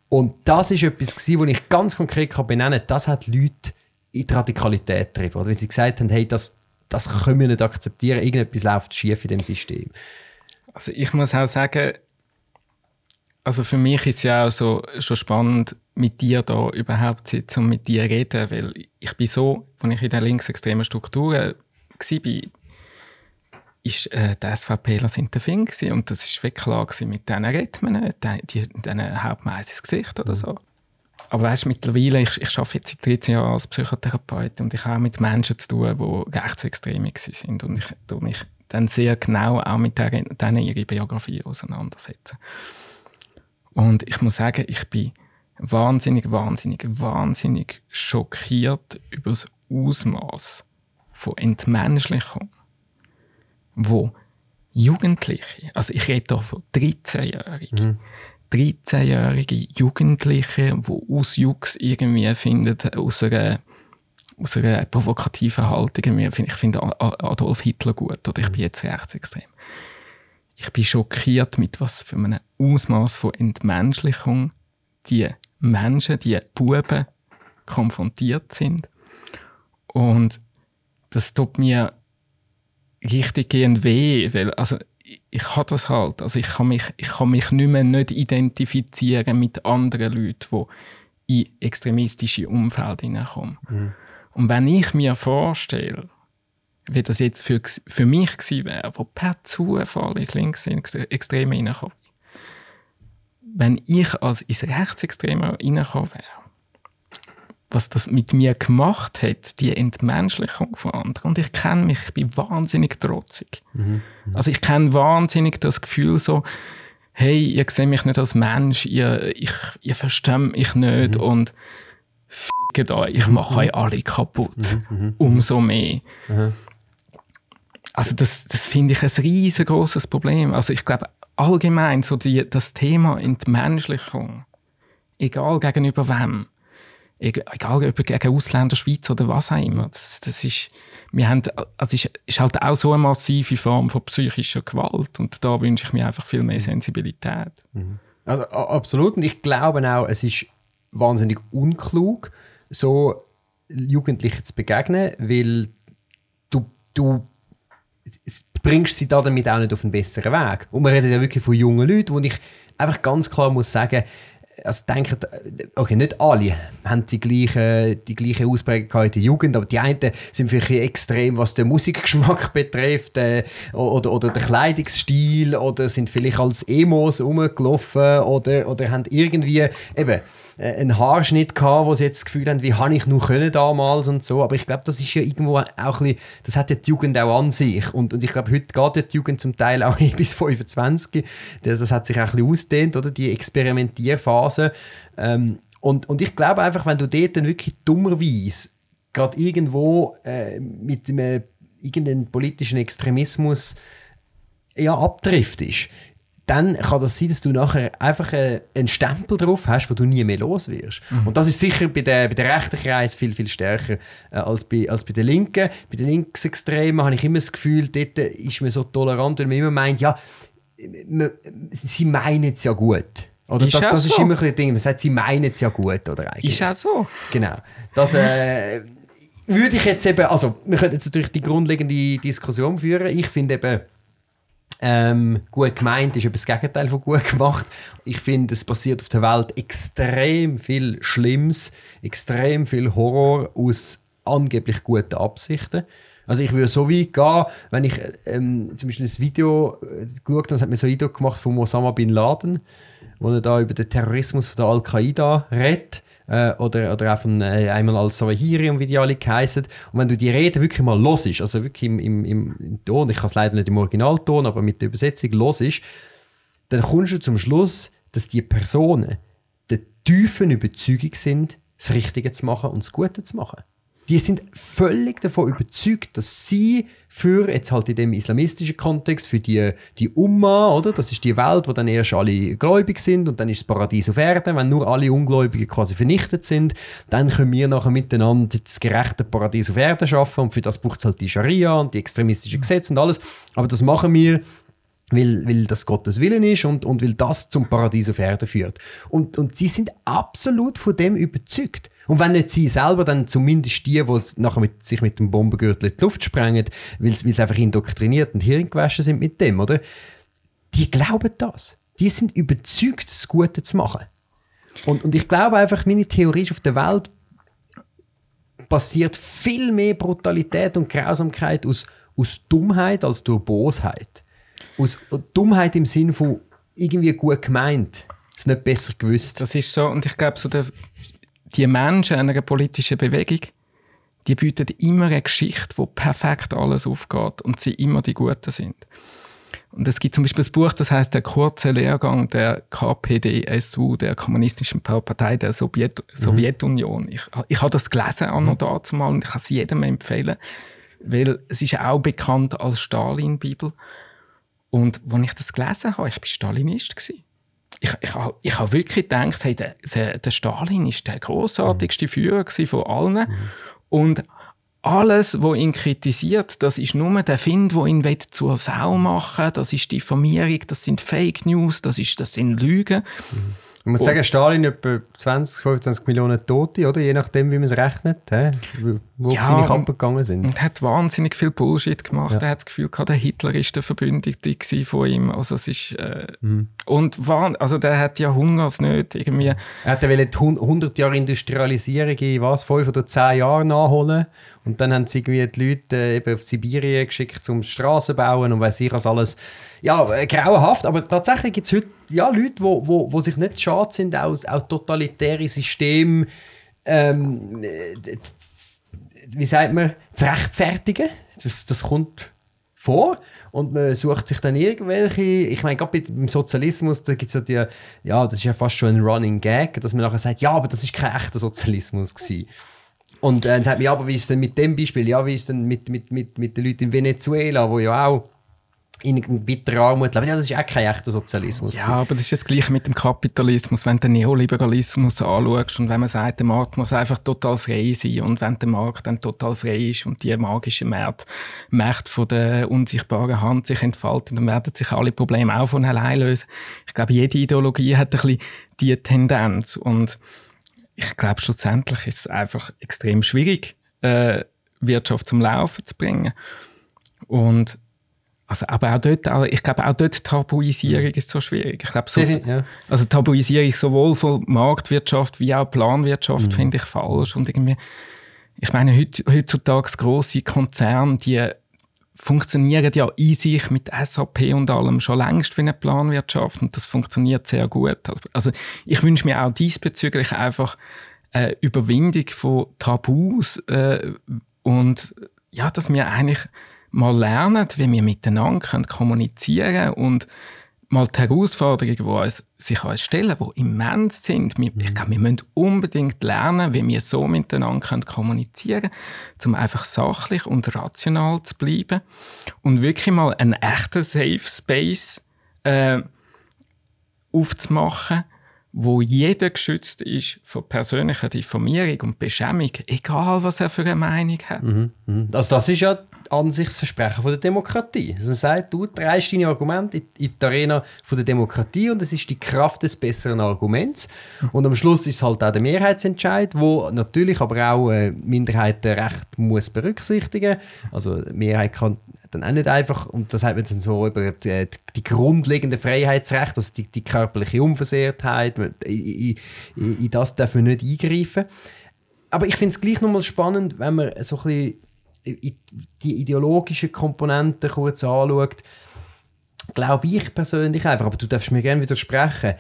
Und das ist etwas gewesen, wo ich ganz konkret kann benennen kann, das hat Leute in die Radikalität getrieben. Oder wenn sie gesagt haben, hey, das, das können wir nicht akzeptieren, irgendetwas läuft schief in dem System. Also ich muss auch sagen, also für mich ist es ja auch so schon spannend, mit dir da überhaupt zu sitzen und mit dir reden, weil ich bin so, als ich in der linksextremen Struktur war, ist äh, die SVPler sind der Fing und das ist wirklich klar gewesen, mit man nicht, die, denen haut man ins Gesicht oder so. Aber weißt, mittlerweile, ich, ich arbeite jetzt seit 13 Jahren als Psychotherapeut und ich habe mit Menschen zu tun, die rechtsextrem sind und ich tue mich dann sehr genau auch mit denen ihre Biografie auseinandersetzen. Und ich muss sagen, ich bin wahnsinnig, wahnsinnig, wahnsinnig schockiert über das Ausmaß von Entmenschlichung, wo Jugendliche, also ich rede hier von 13-Jährigen, mhm. 13-jährige Jugendliche, die aus Jux irgendwie finden, aus einer, aus einer provokativen Haltung, ich finde Adolf Hitler gut oder ich bin jetzt rechtsextrem ich bin schockiert, mit was für einem Ausmaß von Entmenschlichung die Menschen, die Buben konfrontiert sind. Und das tut mir richtig gehend weh, weil, also, ich, ich habe das halt, also ich kann mich, ich kann mich nicht mehr nicht identifizieren mit anderen Leuten, die in extremistische Umfelder hineinkommen. Mhm. Und wenn ich mir vorstelle, wie das jetzt für, für mich gewesen wäre, wo per Zufall ins Linksextreme reinkommt. Wenn ich als ins Rechtsextreme reingekommen wäre, was das mit mir gemacht hat, die Entmenschlichung von anderen. Und ich kenne mich, ich bin wahnsinnig trotzig. Mhm. Mhm. Also ich kenne wahnsinnig das Gefühl so, hey, ihr seht mich nicht als Mensch, ihr, ich, ihr versteht mich nicht mhm. und fickt euch, ich mache mhm. euch alle kaputt. Mhm. Mhm. Umso mehr. Also das, das finde ich ein riesengroßes Problem. Also ich glaube allgemein so die, das Thema Entmenschlichung, egal gegenüber wem, egal ob gegen Ausländer, Schweiz oder was auch immer, das, das ist, wir haben, also ist, ist halt auch so eine massive Form von psychischer Gewalt und da wünsche ich mir einfach viel mehr Sensibilität. Mhm. Also absolut und ich glaube auch, es ist wahnsinnig unklug, so Jugendlichen zu begegnen, weil du, du bringst sie damit auch nicht auf einen besseren Weg. Und wir reden ja wirklich von jungen Leuten, wo ich einfach ganz klar muss sagen, also denken, okay, nicht alle haben die gleiche, die gleiche Ausprägung in der Jugend, aber die einen sind vielleicht extrem, was den Musikgeschmack betrifft äh, oder, oder den Kleidungsstil oder sind vielleicht als Emos rumgelaufen oder, oder haben irgendwie eben äh, einen Haarschnitt gehabt, wo sie jetzt das Gefühl haben, wie habe ich nur können damals und so. Aber ich glaube, das ist ja irgendwo auch ein bisschen, das hat ja die Jugend auch an sich. Und, und ich glaube, heute geht die Jugend zum Teil auch bis 25. Das, das hat sich auch ein bisschen ausdehnt, oder? Die Experimentierphase. Ähm, und, und ich glaube einfach, wenn du dort dann wirklich dummerweise gerade irgendwo äh, mit einem irgendeinem politischen Extremismus ja, abdriftest, dann kann das sein, dass du nachher einfach einen Stempel drauf hast, wo du nie mehr los wirst. Mhm. Und das ist sicher bei den, bei den rechten Kreisen viel, viel stärker äh, als, bei, als bei den Linken. Bei den Linksextremen habe ich immer das Gefühl, dort ist man so tolerant, weil man immer meint, ja, man, sie meinen es ja gut. Oder ist das, das so. ist immer ein Ding, man sagt, sie meinen es ja gut. Oder eigentlich. Ist auch so. Genau. Das äh, würde ich jetzt eben, also wir könnten jetzt natürlich die grundlegende Diskussion führen. Ich finde eben, ähm, gut gemeint ist eben das Gegenteil von gut gemacht. Ich finde, es passiert auf der Welt extrem viel Schlimmes, extrem viel Horror aus angeblich guten Absichten. Also ich würde so weit gehen, wenn ich ähm, zum Beispiel ein Video äh, geschaut habe, hat mir so ein Video gemacht von Osama Bin Laden, wo er da über den Terrorismus von der Al-Qaida redet äh, oder, oder auch von äh, einmal als Sawahiri wie die alle geheißen. Und wenn du die Rede wirklich mal ist, also wirklich im, im, im Ton, ich kann es leider nicht im Originalton, aber mit der Übersetzung los ist, dann kommst du zum Schluss, dass die Personen der tiefen Überzeugung sind, das Richtige zu machen und das Gute zu machen. Die sind völlig davon überzeugt, dass sie für, jetzt halt in dem islamistischen Kontext, für die, die Umma, oder? Das ist die Welt, wo dann erst alle gläubig sind und dann ist das Paradies auf Erden. Wenn nur alle Ungläubigen quasi vernichtet sind, dann können wir nachher miteinander das gerechte Paradies auf Erden schaffen und für das braucht es halt die Scharia und die extremistischen Gesetze und alles. Aber das machen wir weil, weil das Gottes Willen ist und, und weil das zum Paradies auf Erden führt. Und, und sie sind absolut von dem überzeugt. Und wenn nicht sie selber, dann zumindest die, die nachher mit, sich mit dem Bombengürtel in die Luft sprengen, weil sie einfach indoktriniert und hirngewaschen sind mit dem, oder? Die glauben das. Die sind überzeugt, das Gute zu machen. Und, und ich glaube einfach, meine Theorie ist, auf der Welt passiert viel mehr Brutalität und Grausamkeit aus, aus Dummheit als durch Bosheit. Aus Dummheit im Sinn von irgendwie gut gemeint, es nicht besser gewusst. Das ist so, und ich glaube, so der die Menschen einer politischen Bewegung, die bieten immer eine Geschichte, wo perfekt alles aufgeht und sie immer die Guten sind. Und es gibt zum Beispiel ein Buch, das heißt der kurze Lehrgang der KPDSU, der Kommunistischen Partei der Sowjet mhm. Sowjetunion. Ich, ich habe das gelesen auch noch mhm. dazu mal und ich kann es jedem empfehlen, weil es ist auch bekannt als Stalin-Bibel. Und als ich das gelesen habe, ich war Stalinist gewesen ich, ich, ich habe wirklich gedacht, hey, der, der, der Stalin ist der großartigste Führer von allen. Mhm. Und alles, was ihn kritisiert, das ist nur der Find, wo ihn zur Sau machen Das ist Diffamierung, das sind Fake News, das, ist, das sind Lügen. Mhm. Man muss sagen, Stalin etwa 20, 25 Millionen Tote, oder? Je nachdem, wie man es rechnet, he? wo ja, seine Kampen gegangen sind. Und hat wahnsinnig viel Bullshit gemacht. Ja. Er hat das Gefühl gehabt, der Hitler ist der Verbündete von ihm. Also es ist, äh, mhm. und also der hat ja Hungersnöte irgendwie. Er hat 100 Jahre Industrialisierung in was, 5 oder 10 Jahren nachholen. Und dann haben sie irgendwie die Leute äh, eben auf Sibirien geschickt, zum Straßen bauen und weiß ich was alles. Ja, äh, grauenhaft, aber tatsächlich gibt es heute ja, Leute, die wo, wo, wo sich nicht schade sind, auch, auch totalitäre Systeme, ähm, äh, wie sagt man, zu rechtfertigen. Das, das kommt vor und man sucht sich dann irgendwelche, ich meine, gerade beim Sozialismus, da gibt es ja die, ja, das ist ja fast schon ein Running Gag, dass man nachher sagt, ja, aber das ist kein echter Sozialismus gewesen. Und äh, dann sagt man, ja, aber wie ist denn mit dem Beispiel? Ja, wie ist denn mit, mit, mit, mit den Leuten in Venezuela, wo ja auch in bitterer Armut leben. Ja, das ist auch kein echter Sozialismus. Ja, aber das ist das Gleiche mit dem Kapitalismus. Wenn du den Neoliberalismus anschaust und wenn man sagt, der Markt muss einfach total frei sein und wenn der Markt dann total frei ist und die magische Märkte, Märkte von der unsichtbaren Hand sich entfalten, dann werden sich alle Probleme auch von allein lösen. Ich glaube, jede Ideologie hat ein bisschen diese Tendenz und ich glaube, schlussendlich ist es einfach extrem schwierig, äh, Wirtschaft zum Laufen zu bringen. Und also, aber auch dort, ich glaube, auch dort Tabuisierung ist so schwierig. Ich glaube, so, ja. also Tabuisierung sowohl von Marktwirtschaft wie auch Planwirtschaft mhm. finde ich falsch. Und irgendwie, ich meine, heutzutage grosse Konzerne, die funktionieren ja in sich mit SAP und allem schon längst wie eine Planwirtschaft und das funktioniert sehr gut. Also ich wünsche mir auch diesbezüglich einfach eine Überwindung von Tabus äh, und ja, dass wir eigentlich mal lernen, wie wir miteinander kommunizieren können und mal die Herausforderungen, die uns, sich uns stellen, die immens sind. Wir, ich glaube, wir müssen unbedingt lernen, wie wir so miteinander kommunizieren können, um einfach sachlich und rational zu bleiben und wirklich mal einen echten Safe Space äh, aufzumachen, wo jeder geschützt ist vor persönlicher Diffamierung und Beschämung, egal was er für eine Meinung hat. Mhm, mh. Also das ist ja Ansichtsversprechen von der Demokratie. Also man sagt, du drehst deine Argumente in die Arena von der Demokratie und es ist die Kraft des besseren Arguments. Und am Schluss ist es halt auch der Mehrheitsentscheid, wo natürlich aber auch äh, Minderheitenrecht muss berücksichtigen. Also Mehrheit kann dann auch nicht einfach, und das hat man dann so über die, die grundlegende Freiheitsrechte, also die, die körperliche Unversehrtheit, in, in, in, das darf man nicht eingreifen. Aber ich finde es gleich nochmal spannend, wenn man so ein bisschen die ideologischen Komponenten kurz anschaut, glaube ich persönlich einfach, aber du darfst mir gerne widersprechen,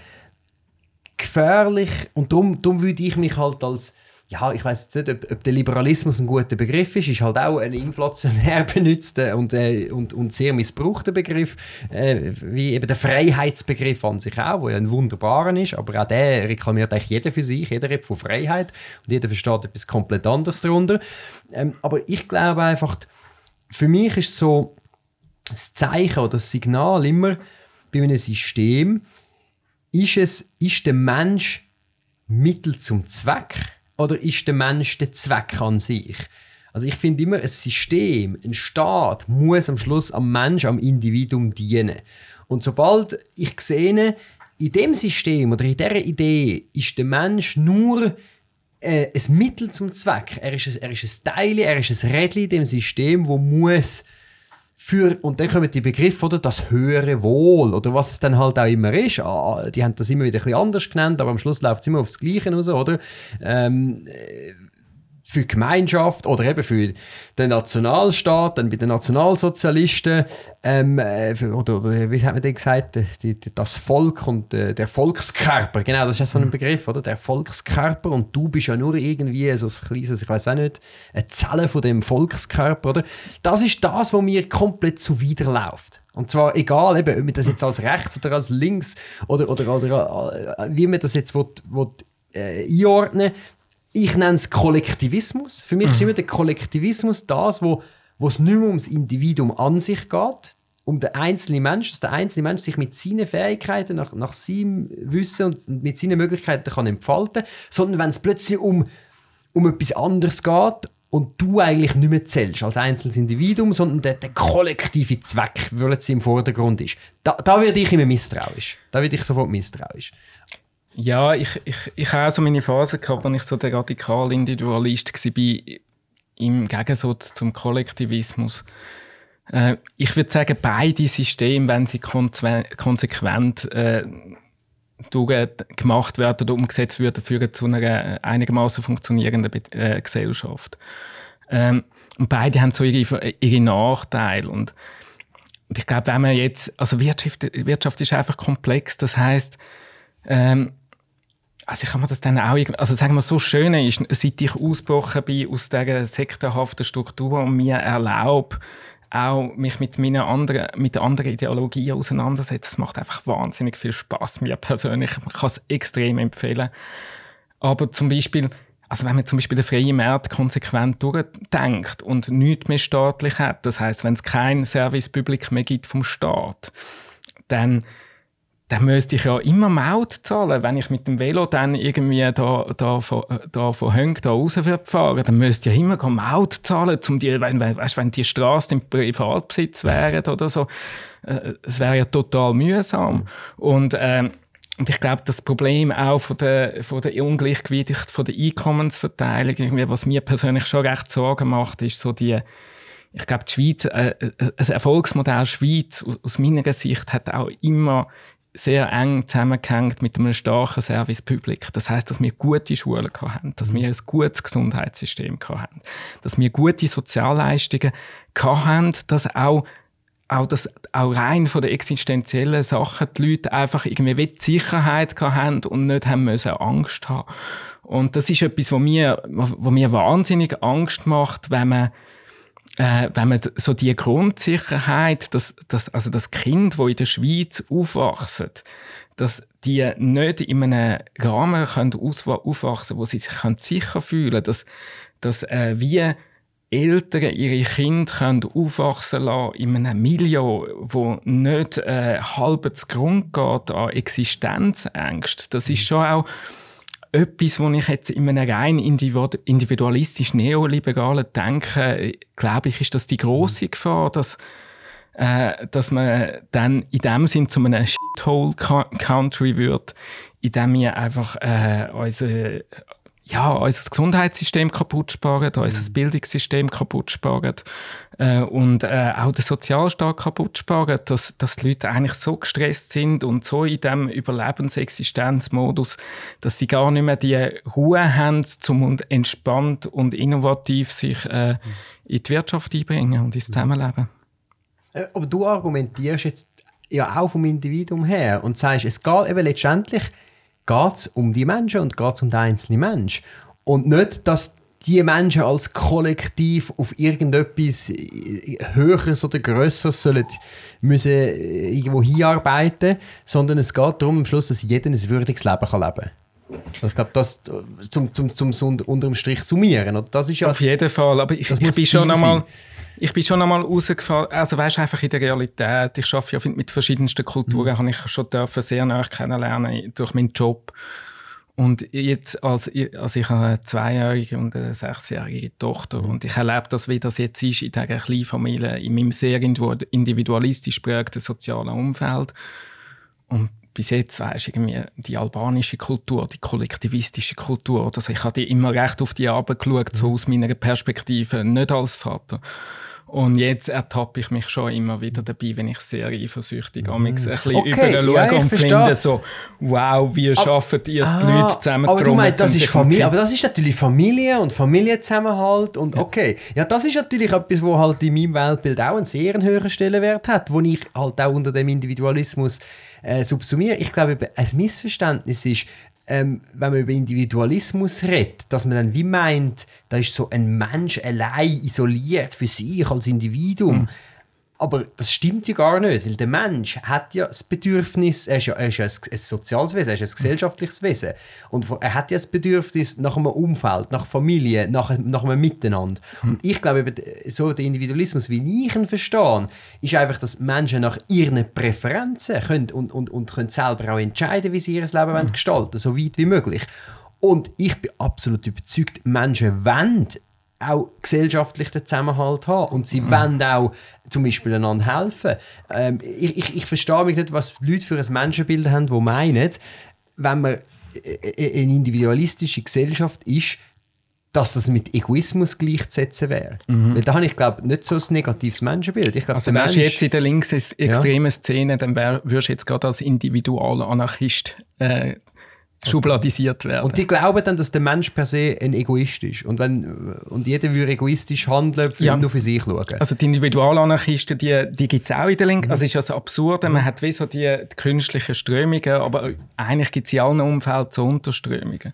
gefährlich, und darum, darum würde ich mich halt als, ja, ich weiß nicht, ob, ob, der Liberalismus ein guter Begriff ist, ist halt auch ein inflationär benutzter und, äh, und, und sehr missbrauchter Begriff, äh, wie eben der Freiheitsbegriff an sich auch, der ja ein wunderbarer ist, aber auch der reklamiert eigentlich jeder für sich, jeder redet von Freiheit und jeder versteht etwas komplett anderes darunter. Ähm, aber ich glaube einfach, für mich ist so das Zeichen oder das Signal immer bei einem System, ist, es, ist der Mensch Mittel zum Zweck oder ist der Mensch der Zweck an sich? Also ich finde immer, ein System, ein Staat muss am Schluss am Mensch, am Individuum dienen. Und sobald ich sehe, in dem System oder in dieser Idee ist der Mensch nur äh, ein Mittel zum Zweck. Er ist ein, er ist ein Teil, er ist ein Rädchen in dem System, wo muss für, und dann kommen die Begriffe, oder, das höhere Wohl, oder was es dann halt auch immer ist. Ah, die haben das immer wieder ein bisschen anders genannt, aber am Schluss läuft es immer aufs Gleiche raus, oder? Ähm, für die Gemeinschaft oder eben für den Nationalstaat, dann bei den Nationalsozialisten ähm, äh, oder, oder, wie hat man denn gesagt, die, die, das Volk und äh, der Volkskörper, genau, das ist ja so ein mhm. Begriff, oder? Der Volkskörper und du bist ja nur irgendwie so ein kleines, ich weiß auch nicht, eine Zelle von dem Volkskörper, oder? Das ist das, was mir komplett zuwiderläuft. Und zwar egal, eben, ob man das jetzt als rechts oder als links oder, oder, oder äh, wie man das jetzt will, will, äh, einordnen ich nenne es Kollektivismus. Für mich mhm. ist immer der Kollektivismus das, wo, wo es nicht mehr ums Individuum an sich geht, um den einzelnen Mensch, dass der einzelne Mensch sich mit seinen Fähigkeiten, nach, nach seinem Wissen und mit seinen Möglichkeiten kann entfalten sondern wenn es plötzlich um, um etwas anderes geht und du eigentlich nicht mehr zählst als einzelnes Individuum, sondern der, der kollektive Zweck, weil es im Vordergrund ist. Da, da werde ich immer misstrauisch. Da werde ich sofort misstrauisch. Ja, ich, ich, ich habe so meine Phase gehabt, als ich so der radikale Individualist war, im Gegensatz zum Kollektivismus. Äh, ich würde sagen, beide Systeme, wenn sie konsequent äh, gemacht werden oder umgesetzt werden, führen zu einer einigermaßen funktionierenden Be äh, Gesellschaft. Ähm, und beide haben so ihre, ihre Nachteile. Und, und ich glaube, wenn man jetzt, also Wirtschaft, Wirtschaft ist einfach komplex, das heißt, ähm, also ich kann mir das dann auch, also sagen wir so schön ist, seit ich ausgebrochen bin aus dieser sektenhaften Struktur und mir erlaube, auch mich mit meinen anderen, mit anderen Ideologien auseinandersetzen. Das macht einfach wahnsinnig viel Spaß mir persönlich. Ich kann es extrem empfehlen. Aber zum Beispiel, also wenn man zum Beispiel den freien Markt konsequent durchdenkt und nichts mehr staatlich hat, das heißt, wenn es kein Service Public mehr gibt vom Staat, dann dann müsste ich ja immer Maut zahlen. Wenn ich mit dem Velo dann irgendwie da, da, von, da von Hönk da raus fahren dann müsste ich ja immer Maut zahlen, um die, wenn, wenn, weißt, wenn die Straße im Privatbesitz wäre oder so. Äh, es wäre ja total mühsam. Und, ähm, und ich glaube, das Problem auch von der, von der Ungleichgewicht von der Einkommensverteilung, irgendwie, was mir persönlich schon recht Sorgen macht, ist so die, ich glaube, die Schweiz, äh, äh ein Erfolgsmodell Schweiz aus meiner Sicht hat auch immer sehr eng zusammengehängt mit einem starken Service Public. Das heißt, dass wir gute Schulen hatten, dass wir ein gutes Gesundheitssystem hatten, dass wir gute Sozialleistungen hatten, dass auch auch, das, auch rein von den existenziellen Sachen die Leute einfach irgendwie die Sicherheit haben und nicht haben müssen Angst haben. Und das ist etwas, was mir, was mir wahnsinnig Angst macht, wenn man äh, wenn man so die Grundsicherheit, dass, dass, also das Kind, wo in der Schweiz aufwachsen, dass die nicht in einem Rahmen können aufwachsen wo sie sich sicher fühlen können, dass, dass äh, wie Eltern ihre Kinder können aufwachsen lassen in einem Milieu, wo nicht äh, halb zu Grund geht an Existenzängste. Das ist schon auch etwas, wo ich jetzt in einem rein individualistisch neoliberalen Denken, glaube ich, ist das die große Gefahr, dass, äh, dass man dann in dem Sinn zu einem Shithole-Country wird, in dem wir einfach äh, unsere ja, unser Gesundheitssystem kaputt sparen, unser mhm. Bildungssystem kaputt sparen äh, und äh, auch den Sozialstaat kaputt sparen, dass, dass die Leute eigentlich so gestresst sind und so in dem Überlebensexistenzmodus, dass sie gar nicht mehr die Ruhe haben, um entspannt und innovativ sich äh, mhm. in die Wirtschaft einbringen und ins mhm. Zusammenleben. Äh, aber du argumentierst jetzt ja auch vom Individuum her und sagst, es geht eben letztendlich geht es um die Menschen und geht es um den einzelnen Mensch. Und nicht, dass die Menschen als Kollektiv auf irgendetwas Höheres oder Größeres sollen müssen irgendwo hinarbeiten, sondern es geht darum, am Schluss, dass jeder ein würdiges Leben kann leben kann. Ich glaube, das zum, zum, zum, zum unter dem Strich summieren. Und das ist ja, Auf jeden Fall, aber ich, ich bin schon einmal ich bin schon einmal rausgefahren, also weißt einfach in der Realität, ich arbeite ja mit verschiedensten Kulturen, mhm. habe ich schon dürfen sehr nah kennenlernen durch meinen Job. Und jetzt, als, also ich habe eine zweijährige und eine sechsjährige Tochter mhm. und ich erlebe das, wie das jetzt ist in dieser kleinen Familie, in meinem sehr individualistisch prägten sozialen Umfeld. Und bis jetzt weisst irgendwie die albanische Kultur, die kollektivistische Kultur, also ich habe immer recht auf die Arbeit geschaut, mhm. so aus meiner Perspektive, nicht als Vater. Und jetzt ertappe ich mich schon immer wieder dabei, wenn ich sehr eifersüchtig mm. ein bisschen okay, über schaue ja, und verstehe. finde so, wow, wie schaffen ihr es, die Leute zusammen Aber du meinst, das ist Familie, aber das ist natürlich Familie und Familienzusammenhalt und okay. Ja, das ist natürlich etwas, wo halt in meinem Weltbild auch einen sehr hohen Stellenwert hat, wo ich halt auch unter dem Individualismus äh, subsumiere. Ich glaube, ein Missverständnis ist, ähm, wenn man über Individualismus redet, dass man dann wie meint, da ist so ein Mensch allein isoliert für sich als Individuum. Mhm. Aber das stimmt ja gar nicht, weil der Mensch hat ja das Bedürfnis, er ist ja, er ist ja ein, ein soziales Wesen, er ist ein gesellschaftliches Wesen. Und er hat ja das Bedürfnis nach einem Umfeld, nach Familie, nach, nach einem Miteinander. Mhm. Und ich glaube, so der Individualismus, wie ich ihn verstehe, ist einfach, dass Menschen nach ihren Präferenzen können und, und, und können selber auch entscheiden, wie sie ihr Leben mhm. gestalten so weit wie möglich. Und ich bin absolut überzeugt, Menschen wollen auch gesellschaftlich den Zusammenhalt haben und sie mhm. wollen auch zum Beispiel einander helfen. Ähm, ich, ich, ich verstehe mich nicht, was die Leute für ein Menschenbild haben, die meinen, wenn man äh, äh, eine individualistische Gesellschaft ist, dass das mit Egoismus gleichzusetzen wäre. Mhm. Weil da habe ich, glaube nicht so ein negatives Menschenbild. Ich glaub, also wärst du jetzt in der linksextremen ja. Szene, dann wär, würdest du jetzt gerade als Individualanarchist äh, schubladisiert werden. Und die glauben dann, dass der Mensch per se ein Egoist ist. Und, wenn, und jeder würde egoistisch handeln, für ja. nur für sich schauen. Also die Individualanarchisten, die, die gibt es auch in der Linken. Mhm. Also es ist also absurd, man mhm. hat wie so die, die künstlichen Strömungen, aber eigentlich gibt es in allen Umfelden so Unterströmungen.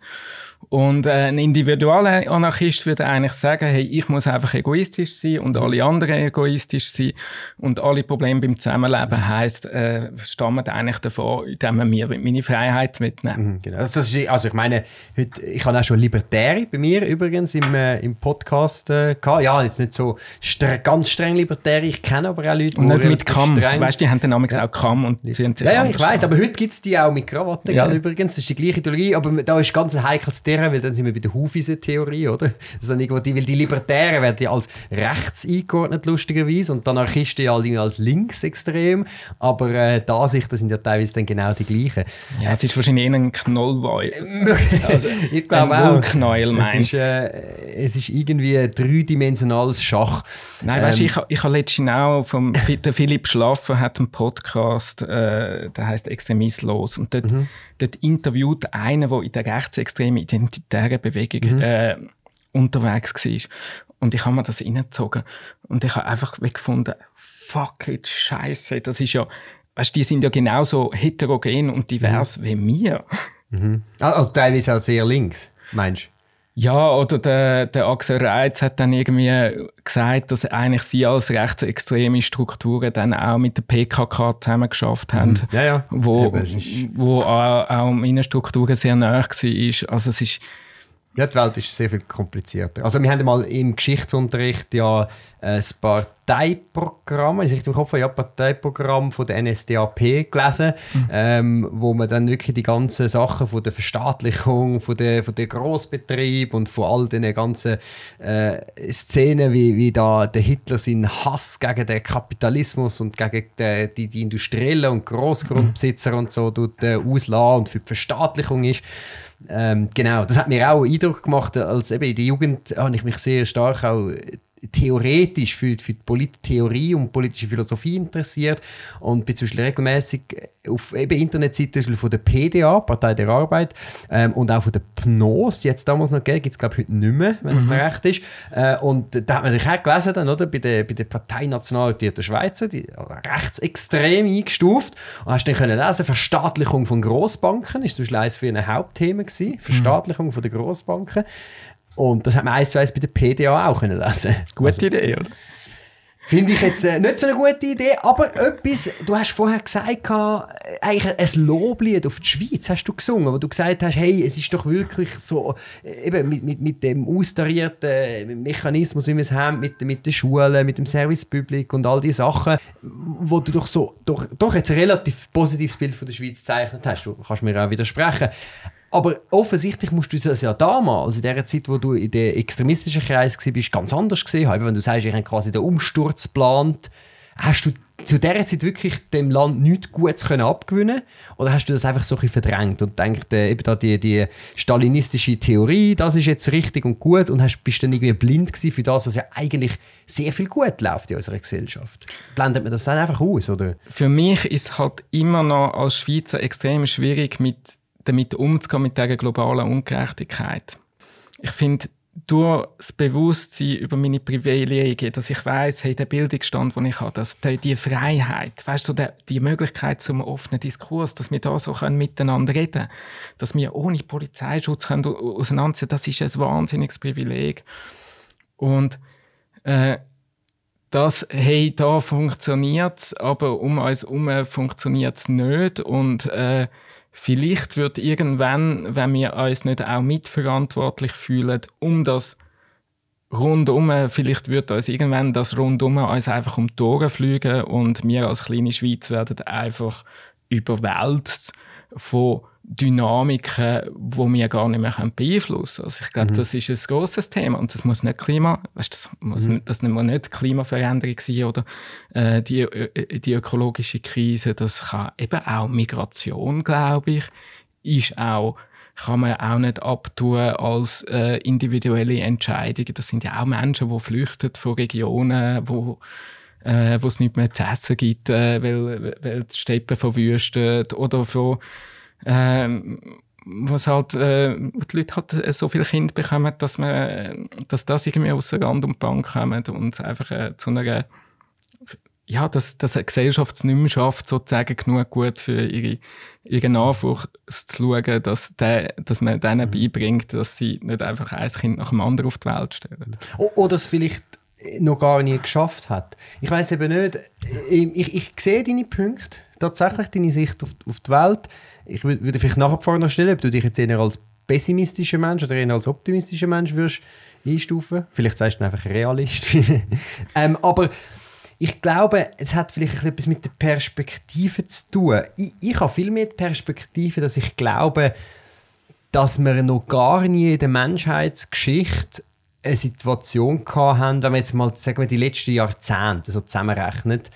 Und äh, ein individueller Anarchist würde eigentlich sagen, hey, ich muss einfach egoistisch sein und alle anderen egoistisch sein. Und alle Probleme beim Zusammenleben heisst, äh, stammen eigentlich davon, indem man mir meine Freiheit mitnehmen. Mhm, genau. Also, das ist, also ich meine, heute, ich habe auch schon Libertäre bei mir übrigens im, äh, im Podcast äh, gehabt. Ja, jetzt nicht so streng, ganz streng Libertäre, ich kenne aber auch Leute, Und nicht mit Kamm. Weißt du, die haben dann ja. auch Kamm und ziehen sich Ja, ja ich weiß, aber heute gibt es die auch mit Krawatte, ja. übrigens. Das ist die gleiche Ideologie, aber da ist ganz ein heikles Terrain, weil dann sind wir bei der Hufise-Theorie, oder? Das ist dann irgendwo die, weil die Libertären werden ja als rechts eingeordnet, lustigerweise, und die Anarchisten ja als linksextrem, aber äh, die Ansichten sind ja teilweise dann genau die gleichen. Ja, es ist wahrscheinlich eher ein Knollweil. also, ich glaube auch. Knäuel, es, ist, äh, es ist irgendwie ein dreidimensionales Schach. Nein, ähm, weißt du, ich, ich habe letztens auch vom Philipp Schlaffer hat einen Podcast, äh, der heißt Extremislos, und dort mhm dort interviewt einer, der in der rechtsextremen identitären Bewegung mhm. äh, unterwegs war. Und ich habe mir das reingezogen. Und ich habe einfach gefunden, fuck it, scheiße, das ist ja, weißt, die sind ja genauso heterogen und divers mhm. wie wir. Mhm. Also teilweise auch sehr links, meinst du? Ja, oder der, der Axel Reitz hat dann irgendwie gesagt, dass eigentlich sie als rechtsextreme Strukturen dann auch mit der PKK zusammen geschafft haben, mhm. ja, ja. wo, wo auch, auch meine Strukturen sehr nahe war. Also es ist ja, die Welt ist sehr viel komplizierter. Also wir haben mal im Geschichtsunterricht ja ein Parteiprogramm, ich im Kopf ja, Parteiprogramm von der NSDAP gelesen, mhm. ähm, wo man dann wirklich die ganzen Sachen von der Verstaatlichung, von der, von der Großbetrieb und von all den ganzen äh, Szenen, wie, wie da der Hitler seinen Hass gegen den Kapitalismus und gegen die, die, die Industriellen und Großgrundbesitzer mhm. und so tut, äh, auslassen und für die Verstaatlichung ist. Ähm, genau, das hat mir auch Eindruck gemacht, als eben in der Jugend habe ich mich sehr stark auch theoretisch für, für die Polittheorie und politische Philosophie interessiert und bin zum Beispiel regelmäßig auf eben Internetseiten von der PDA, Partei der Arbeit, ähm, und auch von der PNOS, die jetzt damals noch gegeben, gibt es glaube ich heute nicht mehr, wenn es mhm. mir recht ist. Äh, und da hat man natürlich auch gelesen, dann, oder, bei der, bei der Partei Nationalität der Schweizer, die rechtsextrem eingestuft. Und hast dann können lesen, Verstaatlichung von Grossbanken ist zum Beispiel eines für ein Hauptthema gewesen, Verstaatlichung mhm. von der Grossbanken. Und das hat man eins zu eins bei der PDA auch können lesen. Gute also, Idee, oder? Finde ich jetzt äh, nicht so eine gute Idee, aber etwas, du hast vorher gesagt, äh, eigentlich ein Loblied auf die Schweiz hast du gesungen, wo du gesagt hast, hey, es ist doch wirklich so, äh, eben mit, mit, mit dem austarierten Mechanismus, wie wir es haben, mit, mit den Schulen, mit dem Service Public und all diese Sachen, wo du doch so, doch, doch jetzt ein relativ positives Bild von der Schweiz gezeichnet hast. Du kannst mir auch widersprechen. Aber offensichtlich musst du das ja damals, in der Zeit, wo du in der extremistischen Kreis warst, ganz anders gesehen haben. Wenn du sagst, ich habe quasi den Umsturz geplant, hast du zu dieser Zeit wirklich dem Land nichts Gutes können abgewinnen Oder hast du das einfach so ein verdrängt und denkst, äh, eben da die, die stalinistische Theorie, das ist jetzt richtig und gut und hast, bist dann irgendwie blind gewesen für das, was ja eigentlich sehr viel gut läuft in unserer Gesellschaft? Blendet man das dann einfach aus, oder? Für mich ist halt immer noch als Schweizer extrem schwierig, mit damit umzugehen mit dieser globalen Ungerechtigkeit. Ich finde, durch das Bewusstsein über meine Privilegien, dass ich weiß, hey, der Bildungsstand, den ich habe, dass die, die Freiheit, weißt du, der, die Möglichkeit zum offenen Diskurs, dass wir da so können miteinander reden, dass wir ohne Polizeischutz können auseinandersetzen, das ist ein wahnsinniges Privileg. Und äh, das, hey, da funktioniert aber um uns herum funktioniert es nicht und äh, Vielleicht wird irgendwann, wenn wir uns nicht auch mitverantwortlich fühlen, um das rundum, vielleicht wird uns irgendwann das rundum uns einfach um die Ohren fliegen und wir als kleine Schweiz werden einfach überwältigt von Dynamiken, wo wir gar nicht mehr beeinflussen können. Also ich glaube, mhm. das ist ein großes Thema und das muss nicht Klima, weißt, das muss mhm. nicht, das muss nicht Klimaveränderung sein oder äh, die, die ökologische Krise. Das kann eben auch Migration, glaube ich, ist auch kann man auch nicht abtun als äh, individuelle Entscheidungen. Das sind ja auch Menschen, die flüchten von Regionen, wo äh, wo es nicht mehr zu essen gibt, äh, weil, weil die Steppen verwüstet oder von ähm, was halt, äh, die Leute halt äh, so viele Kinder bekommen, dass, man, dass das irgendwie aus der Rand und Bank kommt und einfach äh, zu einer ja, dass, dass eine Gesellschaft es nicht mehr schafft, sozusagen genug gut für ihre, ihre Nachwuchs zu schauen, dass, der, dass man denen mhm. beibringt, dass sie nicht einfach ein Kind nach dem anderen auf die Welt stellen. Oder es vielleicht noch gar nie geschafft hat. Ich weiß eben nicht, ich, ich, ich sehe deine Punkte, tatsächlich deine Sicht auf, auf die Welt. Ich würde vielleicht nachher noch stellen, ob du dich jetzt eher als pessimistischer Mensch oder eher als optimistischer Mensch würdest einstufen. Vielleicht sagst du einfach Realist. ähm, aber ich glaube, es hat vielleicht etwas mit der Perspektive zu tun. Ich, ich habe viel mehr die Perspektive, dass ich glaube, dass wir noch gar nie in der Menschheitsgeschichte eine Situation haben, wenn man jetzt mal sagen wir, die letzten Jahrzehnte so zusammenrechnet,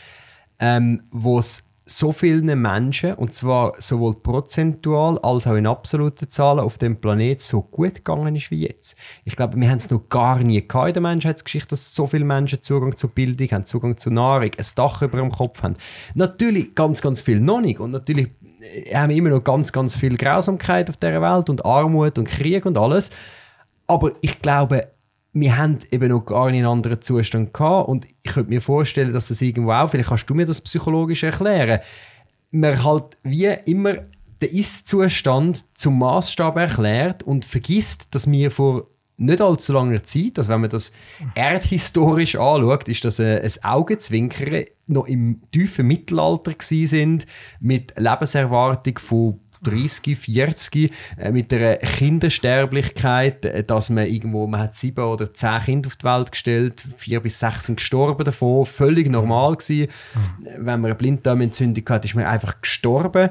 ähm, wo es so vielen Menschen, und zwar sowohl prozentual als auch in absoluten Zahlen, auf dem Planet so gut gegangen ist wie jetzt. Ich glaube, wir haben es noch gar nie gehabt in der Menschheitsgeschichte, dass so viele Menschen Zugang zu Bildung haben, Zugang zu Nahrung, ein Dach über dem Kopf haben. Natürlich ganz, ganz viel noch nicht. Und natürlich äh, haben wir immer noch ganz, ganz viel Grausamkeit auf der Welt und Armut und Krieg und alles. Aber ich glaube, wir haben eben noch gar nicht einen anderen Zustand gehabt und ich könnte mir vorstellen, dass das irgendwo auch, vielleicht kannst du mir das psychologisch erklären, man halt wie immer den Ist-Zustand zum Maßstab erklärt und vergisst, dass wir vor nicht allzu langer Zeit, also wenn man das erdhistorisch anschaut, ist das ein, ein Augenzwinkern, noch im tiefen Mittelalter sind mit Lebenserwartung von 30, 40 äh, mit der Kindersterblichkeit, äh, dass man irgendwo, man hat sieben oder zehn Kinder auf die Welt gestellt, vier bis sechs sind gestorben davon, völlig normal gewesen. Mhm. Wenn man eine Blinddarmentzündung hat, ist man einfach gestorben.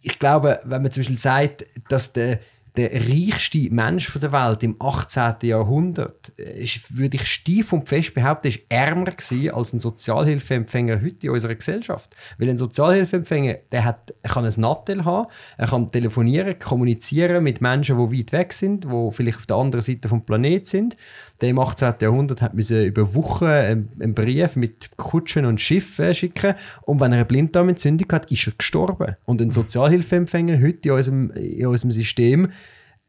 Ich glaube, wenn man zum Beispiel sagt, dass der der reichste Mensch der Welt im 18. Jahrhundert, äh, ist, würde ich steif und fest behaupten, ist ärmer gewesen als ein Sozialhilfeempfänger heute in unserer Gesellschaft. Weil ein Sozialhilfeempfänger, der hat, er kann ein Nattel haben, er kann telefonieren, kommunizieren mit Menschen, die weit weg sind, die vielleicht auf der anderen Seite vom Planet sind. Der im 18. Jahrhundert hat müssen über Wochen einen Brief mit Kutschen und Schiffen schicken und wenn er eine Blinddarmentzündung hat, ist er gestorben. Und ein Sozialhilfeempfänger heute in unserem, in unserem System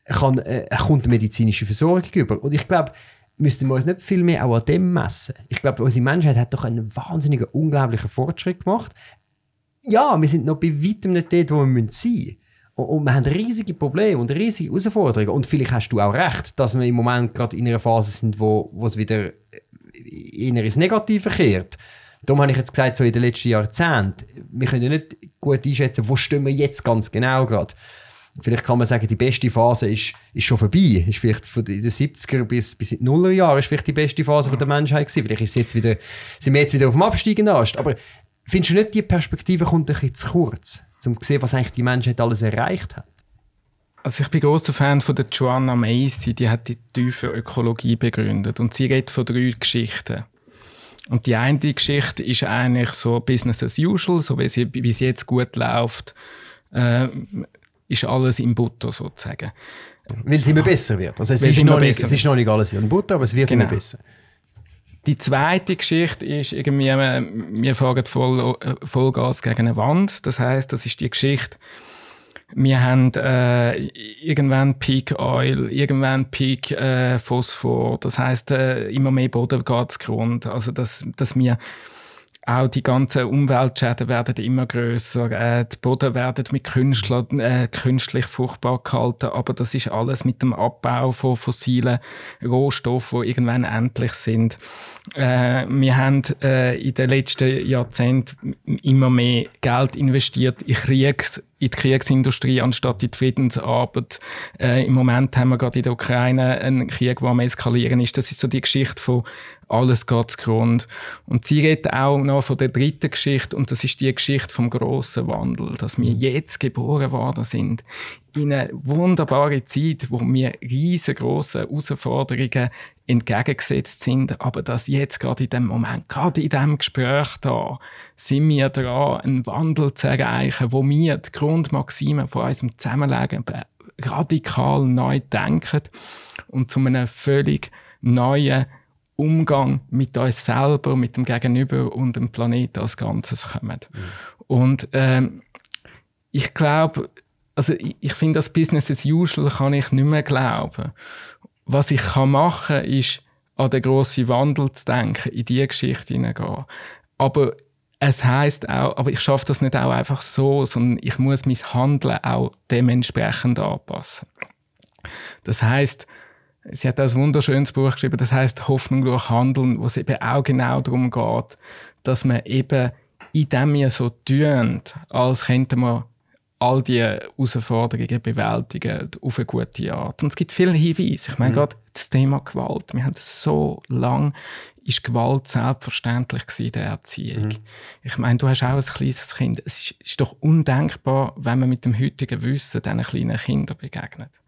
kann, äh, kommt medizinische Versorgung über. Und ich glaube, müssten wir uns nicht viel mehr auch an dem messen. Ich glaube, unsere Menschheit hat doch einen wahnsinnigen, unglaublichen Fortschritt gemacht. Ja, wir sind noch bei weitem nicht dort, wo wir sein müssen. Und wir haben riesige Probleme und riesige Herausforderungen. Und vielleicht hast du auch recht, dass wir im Moment gerade in einer Phase sind, wo, wo es wieder eher ins Negative kehrt. Darum habe ich jetzt gesagt, so in den letzten Jahrzehnten, wir können ja nicht gut einschätzen, wo stehen wir jetzt ganz genau gerade. Vielleicht kann man sagen, die beste Phase ist, ist schon vorbei. Ist vielleicht von den 70er bis, bis in die Nullerjahre ist vielleicht die beste Phase der Menschheit gewesen. Vielleicht ist jetzt wieder, sind wir jetzt wieder auf dem absteigenden Ast. Aber findest du nicht, die Perspektive kommt ein bisschen zu kurz, um zu sehen, was eigentlich die Menschheit alles erreicht hat? Also ich bin großer Fan von der Joanna Macy, die hat die tiefe Ökologie begründet und sie redet von drei Geschichten. Und die eine Geschichte ist eigentlich so Business as usual, so wie sie, wie sie jetzt gut läuft. Äh, ist alles in Butter sozusagen. Weil es immer besser wird. Also es, ist noch, nicht, es ist noch nicht alles in Butter, aber es wird genau. immer besser. Die zweite Geschichte ist irgendwie, wir fahren voll, Vollgas gegen eine Wand. Das heißt, das ist die Geschichte, wir haben äh, irgendwann Peak Oil, irgendwann Peak äh, Phosphor. Das heißt, äh, immer mehr Boden geht Grund. Also, dass, dass wir auch die ganzen Umweltschäden werden immer größer. Äh, die Boden werden mit Künstler, äh, künstlich fruchtbar gehalten, aber das ist alles mit dem Abbau von fossilen Rohstoffen, die irgendwann endlich sind. Äh, wir haben äh, in den letzten Jahrzehnten immer mehr Geld investiert in Kriegs in die Kriegsindustrie anstatt in die Friedensarbeit. Äh, Im Moment haben wir gerade in der Ukraine einen Krieg, der am eskalieren ist. Das ist so die Geschichte von alles geht Grund. Und sie redet auch noch von der dritten Geschichte und das ist die Geschichte vom großen Wandel, dass wir jetzt geboren worden sind in eine wunderbare Zeit, wo wir riesengroße Herausforderungen entgegengesetzt sind, aber dass jetzt gerade in dem Moment, gerade in dem Gespräch da, sind wir dran, einen Wandel zu erreichen, wo wir die Grundmaximen von unserem Zusammenleben radikal neu denken und zu einem völlig neuen Umgang mit uns selber, mit dem Gegenüber und dem Planeten als Ganzes kommen. Mhm. Und ähm, ich glaube, also ich, ich finde, das Business as usual kann ich nicht mehr glauben. Was ich kann machen ist, an den grossen Wandel zu denken, in diese Geschichte hineingehen. Aber es heißt auch, aber ich schaffe das nicht auch einfach so, sondern ich muss mein Handeln auch dementsprechend anpassen. Das heißt, sie hat ein wunderschönes Buch geschrieben, das heißt Hoffnung durch Handeln, wo es eben auch genau darum geht, dass man eben in dem wir so tun, als könnte man all die Herausforderungen bewältigen auf eine gute Art. Und es gibt viele Hinweise. Ich meine, mhm. gerade das Thema Gewalt. Wir haben so lange ist Gewalt selbstverständlich in der Erziehung. Mhm. Ich meine, du hast auch ein kleines Kind. Es ist, ist, doch undenkbar, wenn man mit dem heutigen Wissen diesen kleinen Kindern begegnet.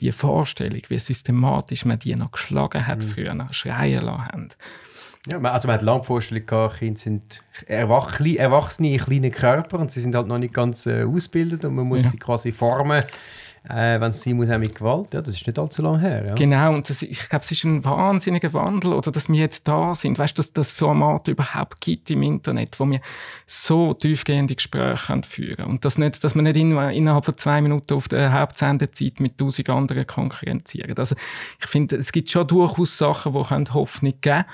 Die Vorstellung, wie systematisch man die noch geschlagen hat mhm. früher, schreien lassen haben. Ja, also man hat lange die Vorstellung gehabt, Kinder sind Erwachsene in kleinen Körper und sie sind halt noch nicht ganz äh, ausgebildet und man muss ja. sie quasi formen, äh, wenn es sein muss, auch mit Gewalt. Ja, das ist nicht allzu lange her. Ja. Genau, und das, ich glaube, es ist ein wahnsinniger Wandel, oder dass wir jetzt da sind. Weißt du, dass das Format überhaupt gibt im Internet, wo wir so tiefgehende Gespräche führen. Und das nicht, dass wir nicht in, innerhalb von zwei Minuten auf der Hauptsendezeit mit tausend anderen konkurrenzieren. Also, ich finde, es gibt schon durchaus Sachen, die Hoffnung geben können.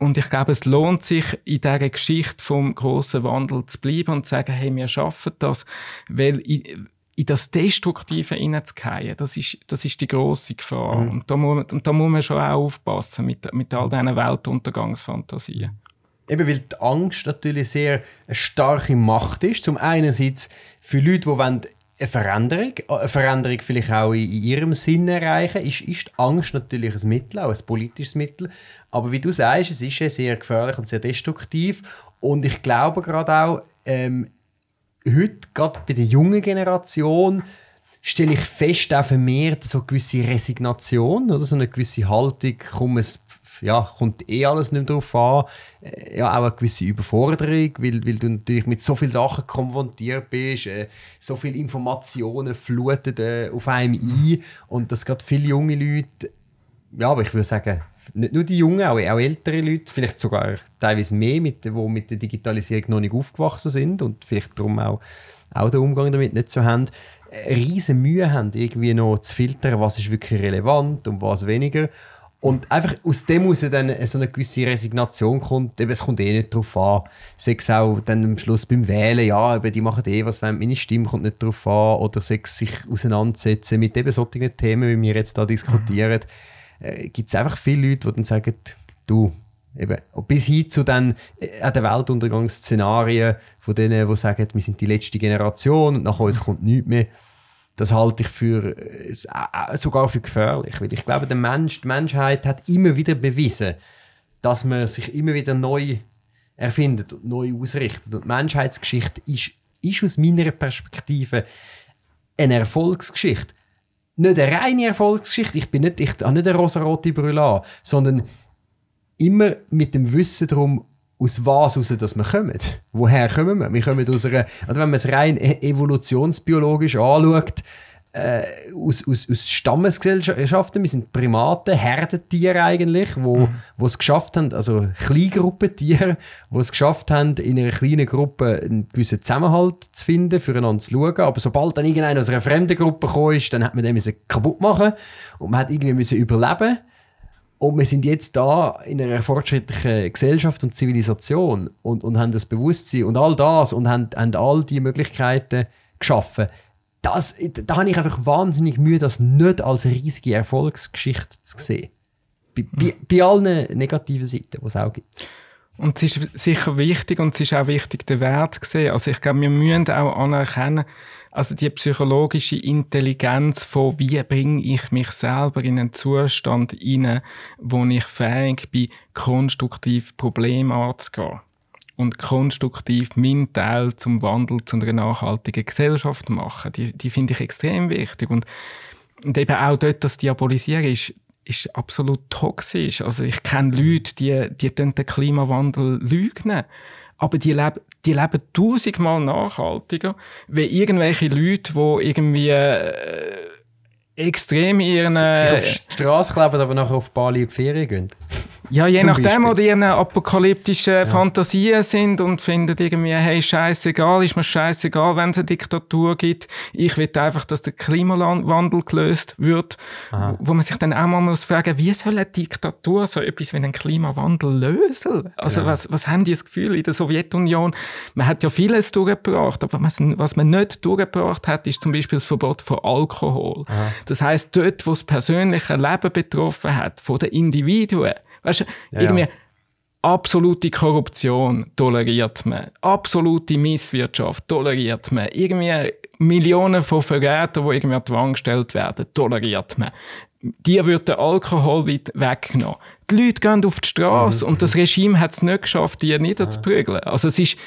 Und ich glaube, es lohnt sich, in dieser Geschichte vom großen Wandel zu bleiben und zu sagen, hey, wir schaffen das, weil in, in das Destruktive hineinzugehen, das ist, das ist die grosse Gefahr. Mhm. Und, da muss, und da muss man schon auch aufpassen mit, mit all diesen Weltuntergangsfantasien. Eben weil die Angst natürlich sehr eine starke Macht ist. Zum einen für Leute, die wollen eine Veränderung, eine Veränderung vielleicht auch in, ihrem Sinn erreichen, ist, ist Angst natürlich ein Mittel, auch ein politisches Mittel. Aber wie du sagst, es ist sehr gefährlich und sehr destruktiv. Und ich glaube gerade auch, ähm, heute, gerade bei der jungen Generation, stelle ich fest, auch vermehrt so eine gewisse Resignation oder so eine gewisse Haltung, komm, es ja, kommt eh alles nicht mehr drauf an. Äh, ja, auch eine gewisse Überforderung, weil, weil du natürlich mit so vielen Sachen konfrontiert bist, äh, so viele Informationen fluten äh, auf einem ein und dass gerade viele junge Leute, ja, aber ich würde sagen, nicht nur die Jungen, auch, auch ältere Leute, vielleicht sogar teilweise mehr, mit, die mit der Digitalisierung noch nicht aufgewachsen sind und vielleicht darum auch, auch den Umgang damit nicht so haben, riesen Mühe haben, irgendwie noch zu filtern, was ist wirklich relevant und was weniger. Und einfach aus dem muss dann so eine gewisse Resignation kommt, eben, es kommt eh nicht darauf an. Sei es auch dann am Schluss beim Wählen, ja, eben, die machen eh was, wenn meine Stimme kommt nicht darauf an. Oder sei es sich auseinandersetzen mit eben solchen Themen, wie wir jetzt da diskutieren. Mhm. Äh, Gibt es einfach viele Leute, die dann sagen, du, eben, bis hin zu den äh, den Weltuntergangsszenarien von denen, die sagen, wir sind die letzte Generation und nach uns kommt nichts mehr das halte ich für äh, äh, sogar für gefährlich. Weil ich glaube, der Mensch, die Menschheit hat immer wieder bewiesen, dass man sich immer wieder neu erfindet und neu ausrichtet. Und die Menschheitsgeschichte ist, ist aus meiner Perspektive eine Erfolgsgeschichte. Nicht eine reine Erfolgsgeschichte. Ich bin nicht, ich habe nicht eine rosarote Brille sondern immer mit dem Wissen darum, aus was raus dass wir kommen. Woher kommen wir? Wir kommen aus einer, oder wenn man es rein e-, evolutionsbiologisch anschaut, äh, aus, aus, aus Stammesgesellschaften, wir sind Primaten, Herdentiere eigentlich, wo, mhm. wo es geschafft haben, also Kleingruppentiere, wo es geschafft haben, in einer kleinen Gruppe einen gewissen Zusammenhalt zu finden, füreinander zu schauen. Aber sobald dann irgendeiner aus einer fremden Gruppe gekommen ist, dann hat man den kaputt machen und man hat irgendwie müssen überleben und wir sind jetzt da in einer fortschrittlichen Gesellschaft und Zivilisation und, und haben das Bewusstsein und all das und haben, haben all die Möglichkeiten geschaffen. Das, da habe ich einfach wahnsinnig Mühe, das nicht als riesige Erfolgsgeschichte zu sehen. Bei, bei, bei allen negativen Seiten, die es auch gibt. Und es ist sicher wichtig und es ist auch wichtig, den Wert zu sehen. Also ich glaube, wir müssen auch anerkennen, also die psychologische Intelligenz von wie bringe ich mich selber in einen Zustand hinein, wo ich fähig bin, konstruktiv Probleme anzugehen und konstruktiv meinen Teil zum Wandel zu einer nachhaltigen Gesellschaft machen. Die, die finde ich extrem wichtig. Und, und eben auch dort das Diabolisieren ist, ist absolut toxisch. Also ich kenne Leute, die, die den Klimawandel lügen aber die leben, die leben tausendmal nachhaltiger, wie irgendwelche Leute, die irgendwie äh, extrem ihren... Äh, sich auf die Straße kleben, aber nachher auf Bali in die Ferien gehen. Ja, je nachdem, wo die ihren apokalyptischen ja. Fantasien sind und finden irgendwie, hey, scheißegal, ist mir scheißegal, wenn es eine Diktatur gibt. Ich will einfach, dass der Klimawandel gelöst wird. Aha. Wo man sich dann auch mal muss fragen, wie soll eine Diktatur so etwas wie einen Klimawandel lösen? Also, ja. was, was haben die das Gefühl in der Sowjetunion? Man hat ja vieles durchgebracht, aber was, was man nicht durchgebracht hat, ist zum Beispiel das Verbot von Alkohol. Aha. Das heißt, dort, wo das persönliche Leben betroffen hat, von den Individuen, Weißt du, ja, irgendwie absolute Korruption toleriert man, absolute Misswirtschaft toleriert man, irgendwie Millionen von Verrätern, die irgendwie an die Wand gestellt werden, toleriert man. Dir wird der Alkohol weit weggenommen. Die Leute gehen auf die Straße mhm. und das Regime hat es nicht geschafft, die niederzuprügeln. Also es ist,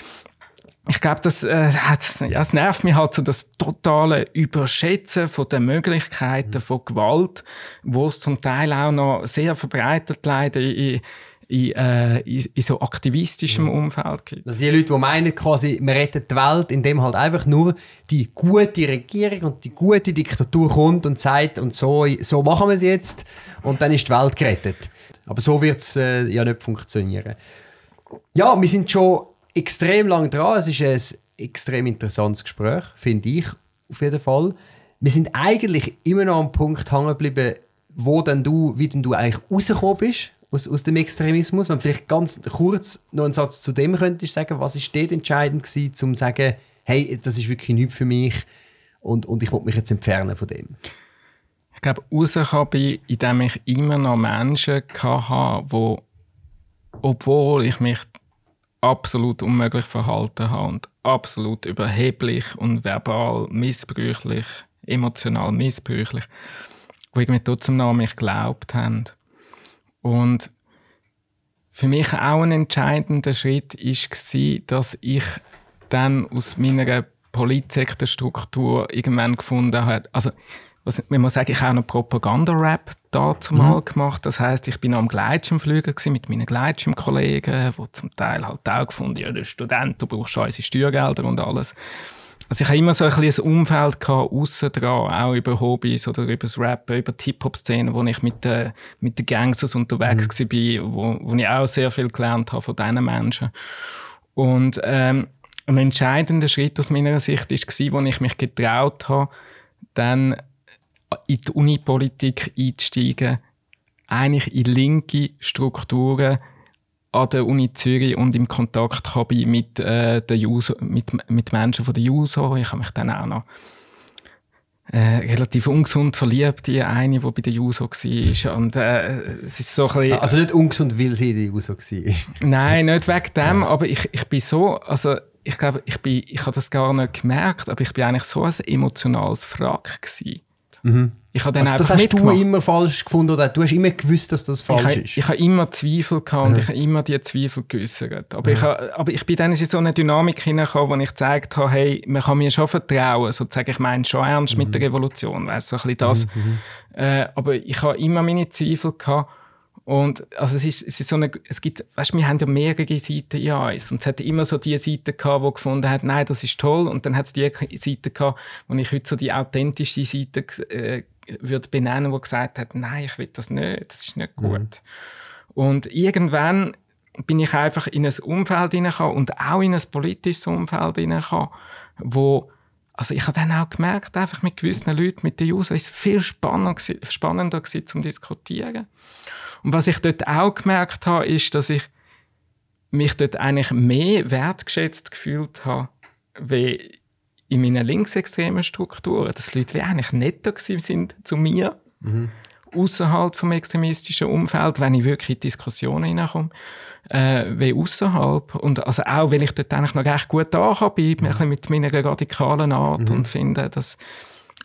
ich glaube, das, äh, ja, es nervt mich halt so das totale Überschätzen von den Möglichkeiten von Gewalt, wo es zum Teil auch noch sehr verbreitet leider in, in, äh, in, in so aktivistischem Umfeld gibt. Also die Leute, die meinen quasi, wir retten die Welt, indem halt einfach nur die gute Regierung und die gute Diktatur kommt und sagt, und so, so machen wir es jetzt und dann ist die Welt gerettet. Aber so wird es äh, ja nicht funktionieren. Ja, wir sind schon extrem lang dran. Es ist ein extrem interessantes Gespräch, finde ich auf jeden Fall. Wir sind eigentlich immer noch am Punkt hängen geblieben, wo denn du, wie denn du eigentlich rausgekommen bist aus, aus dem Extremismus. Wenn du vielleicht ganz kurz noch einen Satz zu dem könntest sagen, was ist dort entscheidend gewesen, um zu sagen, hey, das ist wirklich nichts für mich und, und ich will mich jetzt entfernen von dem? Ich glaube, rausgekommen bin, indem ich immer noch Menschen hatte, die, obwohl ich mich absolut unmöglich verhalten habe und absolut überheblich und verbal missbräuchlich, emotional missbräuchlich, wo irgendwie trotzdem noch an mich geglaubt haben. Und für mich auch ein entscheidender Schritt war, dass ich dann aus meiner Politsektorstruktur irgendwann gefunden hat. Also, was, man muss sagen, ich habe auch noch Propaganda-Rap dazu mal mhm. gemacht. Das heißt, ich bin am Gleitschirmflüger mit meinen Gleitschirmkollegen, die zum Teil halt auch gefunden, ja, der Student, du brauchst schon unsere Steuergelder und alles. Also ich habe immer so ein bisschen ein Umfeld gehabt, aussen dran, auch über Hobbys oder über das Rappen, über die Hip-Hop-Szene, wo ich mit, den, mit den Gangsters unterwegs mhm. war, wo, wo ich auch sehr viel gelernt habe von diesen Menschen. Und ähm, ein entscheidender Schritt aus meiner Sicht war, wo ich mich getraut habe, dann in die Unipolitik einzusteigen, eigentlich in linke Strukturen an der Uni Zürich und im Kontakt bin mit, äh, der Juso, mit, mit Menschen von der JUSO. Ich habe mich dann auch noch äh, relativ ungesund verliebt in eine, die bei der JUSO war. Und, äh, es ist so ein bisschen, also nicht ungesund, weil sie in der JUSO war? Nein, nicht wegen dem, ja. aber ich, ich bin so, also ich glaube, ich, bin, ich habe das gar nicht gemerkt, aber ich bin eigentlich so ein emotionales Frack gewesen. Mhm. Ich habe dann also, das hast mitgemacht. du immer falsch gefunden oder du hast immer gewusst, dass das falsch ich ist? ich habe immer Zweifel gehabt und ich habe immer die Zweifel geäußert. Aber, mhm. ich habe, aber ich bin dann in so eine Dynamik hineingekommen, wo ich gezeigt habe, hey, man kann mir schon vertrauen. Sozusagen, ich meine schon ernst mhm. mit der mhm. Revolution, weißt so ein bisschen das. Mhm, mhm. Äh, aber ich habe immer meine Zweifel gehabt. Und also es, ist, es ist so eine, es gibt, weißt, wir haben ja mehrere Seiten in uns und es hat immer so die Seite gehabt, die gefunden hat, nein, das ist toll und dann hat es die Seite gehabt, wo ich heute so die authentische Seite äh, würde benennen, die gesagt hat, nein, ich will das nicht, das ist nicht mhm. gut. Mhm. Und irgendwann bin ich einfach in ein Umfeld hineingekommen und auch in ein politisches Umfeld hineingekommen, wo also ich habe dann auch gemerkt, einfach mit gewissen Leuten, mit den Usern, ist es viel spannender, spannender gewesen, zum diskutieren. Und was ich dort auch gemerkt habe, ist, dass ich mich dort eigentlich mehr wertgeschätzt gefühlt habe, wie in meinen linksextremen Strukturen, dass Leute wie eigentlich netter sind zu mir, mhm. außerhalb vom extremistischen Umfeld, wenn ich wirklich in Diskussionen hineinkomme, äh, wie außerhalb. Und also auch, weil ich dort eigentlich noch recht gut da bin, mhm. mit meiner radikalen Art mhm. und finde, dass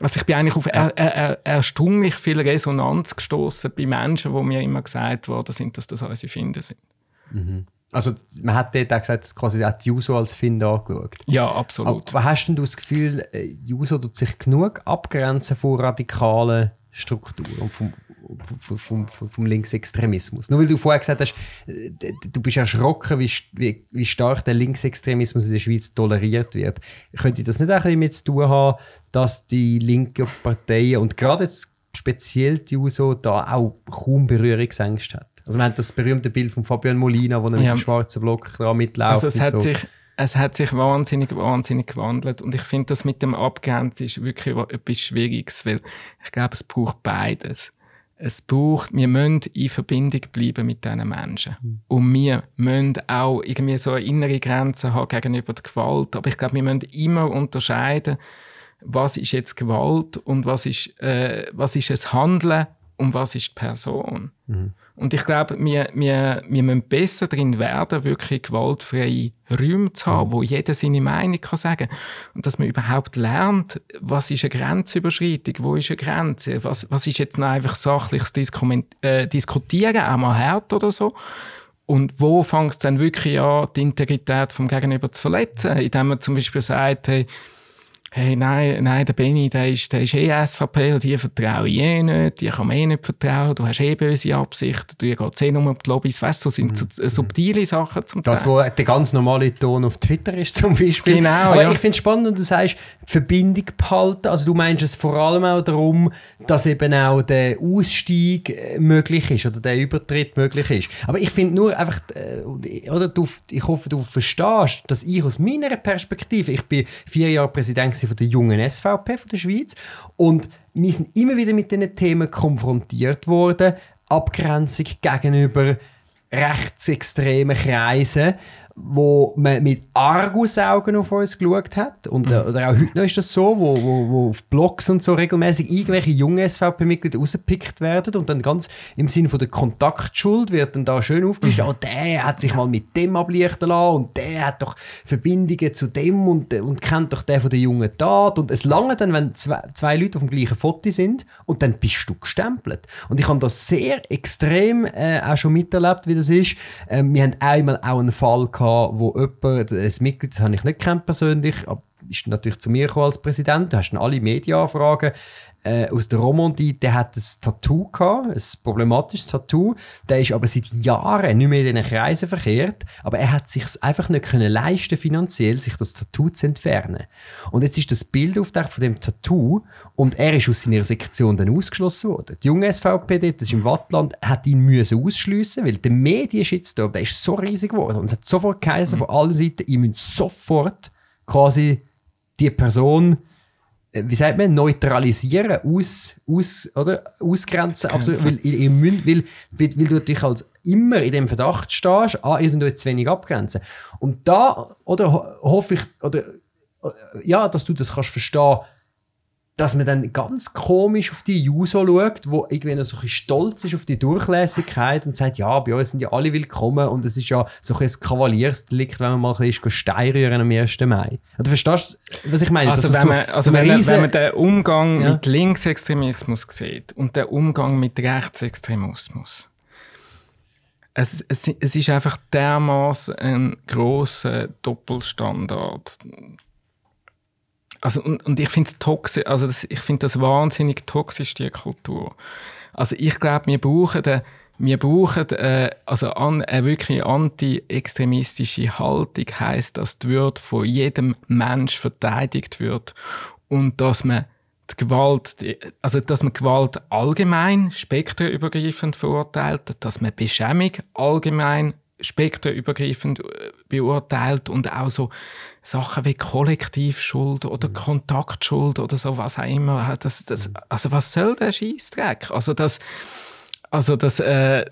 also ich bin eigentlich auf er, er, er, erstaunlich viel Resonanz gestoßen bei Menschen, wo mir immer gesagt worden sind, dass das unsere Finden sind. Mhm. Also man hat dort auch gesagt, dass quasi auch die Juso als Find angeschaut. Ja, absolut. Aber hast denn du das Gefühl, äh, Juso tut sich genug abgrenzen von radikalen Strukturen und vom, vom, vom, vom, vom Linksextremismus? Nur weil du vorher gesagt hast, äh, du bist erschrocken, wie, wie, wie stark der Linksextremismus in der Schweiz toleriert wird. Könnte das nicht auch ein bisschen mit zu tun haben, dass die linken Parteien und gerade jetzt speziell die USO da auch kaum Berührungsängste hat? Also wir haben das berühmte Bild von Fabian Molina, wo er ja. mit dem schwarzen Block dran mitläuft. Also es hat, so. sich, es hat sich wahnsinnig, wahnsinnig gewandelt und ich finde, das mit dem Abgrenzen ist wirklich etwas Schwieriges, weil ich glaube, es braucht beides. Es braucht, wir müssen in Verbindung bleiben mit diesen Menschen. Mhm. Und wir müssen auch irgendwie so eine innere Grenze haben gegenüber der Gewalt. Aber ich glaube, wir müssen immer unterscheiden, was ist jetzt Gewalt und was ist, äh, was ist das Handeln und was ist die Person. Mhm. Und ich glaube, wir, wir, wir müssen besser darin werden, wirklich gewaltfreie Räume zu haben, mhm. wo jeder seine Meinung kann sagen kann. Und dass man überhaupt lernt, was ist eine Grenzüberschreitung, wo ist eine Grenze, was, was ist jetzt noch einfach sachliches äh, Diskutieren, auch mal hart oder so. Und wo fängt es dann wirklich an, die Integrität vom Gegenüber zu verletzen, indem man zum Beispiel sagt, hey, hey, nein, nein, der Benny, der ist, der ist eh SVP, und die vertraue ich eh nicht, die kann man eh nicht vertrauen, du hast eh böse Absichten, dir geht es eh nur um die Lobbys, weißt du, so sind so mhm. subtile Sachen zum Teil. Das, wo der ganz normale Ton auf Twitter ist zum Beispiel. Genau, Aber ja. ich finde es spannend, du sagst, Verbindung behalten, also du meinst es vor allem auch darum, dass eben auch der Ausstieg äh, möglich ist oder der Übertritt möglich ist. Aber ich finde nur einfach, äh, oder du, ich hoffe, du verstehst, dass ich aus meiner Perspektive, ich bin vier Jahre Präsident von der jungen SVP von der Schweiz. Und wir sind immer wieder mit diesen Themen konfrontiert worden. Abgrenzung gegenüber rechtsextremen Kreisen wo man mit Argusaugen auf uns geschaut hat. Und, mhm. Oder auch heute noch ist das so, wo, wo, wo auf Blogs und so regelmäßig irgendwelche jungen SVP-Mitglieder rausgepickt werden und dann ganz im Sinne von der Kontaktschuld wird dann da schön aufgelistet, mhm. oh, der hat sich mal mit dem ablichten lassen und der hat doch Verbindungen zu dem und, und kennt doch den von der jungen Tat. Und es lange dann, wenn zwei, zwei Leute auf dem gleichen Foto sind und dann bist du gestempelt. Und ich habe das sehr extrem äh, auch schon miterlebt, wie das ist. Ähm, wir haben einmal auch einen Fall gehabt, gehabt, wo jemand, ein Mitglied, das habe ich nicht kennt persönlich, ist natürlich zu mir gekommen als Präsident, du hast dann alle Medienanfragen äh, aus der Romandie, der hat ein Tattoo gehabt, ein problematisches Tattoo. Der ist aber seit Jahren nicht mehr in diesen Kreisen verkehrt, aber er hat sich einfach nicht können leisten finanziell, sich das Tattoo zu entfernen. Und jetzt ist das Bild auftaucht von dem Tattoo und er ist aus seiner Sektion dann ausgeschlossen worden. Die junge SVP dort, das ist im Wattland, hat ihn müssen ausschliessen, weil der Medienshitstorm, der ist so riesig geworden und es hat sofort geheißen mhm. von allen Seiten, ihr müsst sofort quasi die Person wie sagt man, neutralisieren, aus, aus, oder? ausgrenzen, absolut, weil, ihr müsst, weil, weil, du natürlich als immer in dem Verdacht stehst, ah, ihr tut zu wenig abgrenzen. Und da, oder hoffe ich, oder, äh, ja, dass du das kannst verstehen, dass man dann ganz komisch auf die User schaut, wo irgendwie noch so ein stolz ist auf die Durchlässigkeit und sagt, ja, bei uns sind ja alle willkommen und es ist ja so ein Kavaliersdelikt, wenn man mal ein bisschen Stein rühren am 1. Mai. Du verstehst, was ich meine? Also, wenn, so man, also wenn, man, wenn man den Umgang ja. mit Linksextremismus sieht und den Umgang mit Rechtsextremismus, es, es, es ist einfach dermaßen ein grosser Doppelstandard also, und, und ich finde es also das, ich finde das wahnsinnig toxisch, die Kultur. Also ich glaube, wir brauchen den, wir brauchen äh, also an, eine wirklich anti-extremistische Haltung heisst, dass die Würde von jedem Mensch verteidigt wird und dass man die Gewalt, also dass man Gewalt allgemein spektrumübergreifend verurteilt, dass man Beschämung allgemein spektrumübergreifend äh, beurteilt und auch so Sachen wie Kollektivschuld oder mhm. Kontaktschuld oder so, was auch immer. Das, das, mhm. also was soll der Scheißdreck? Also das, also das äh,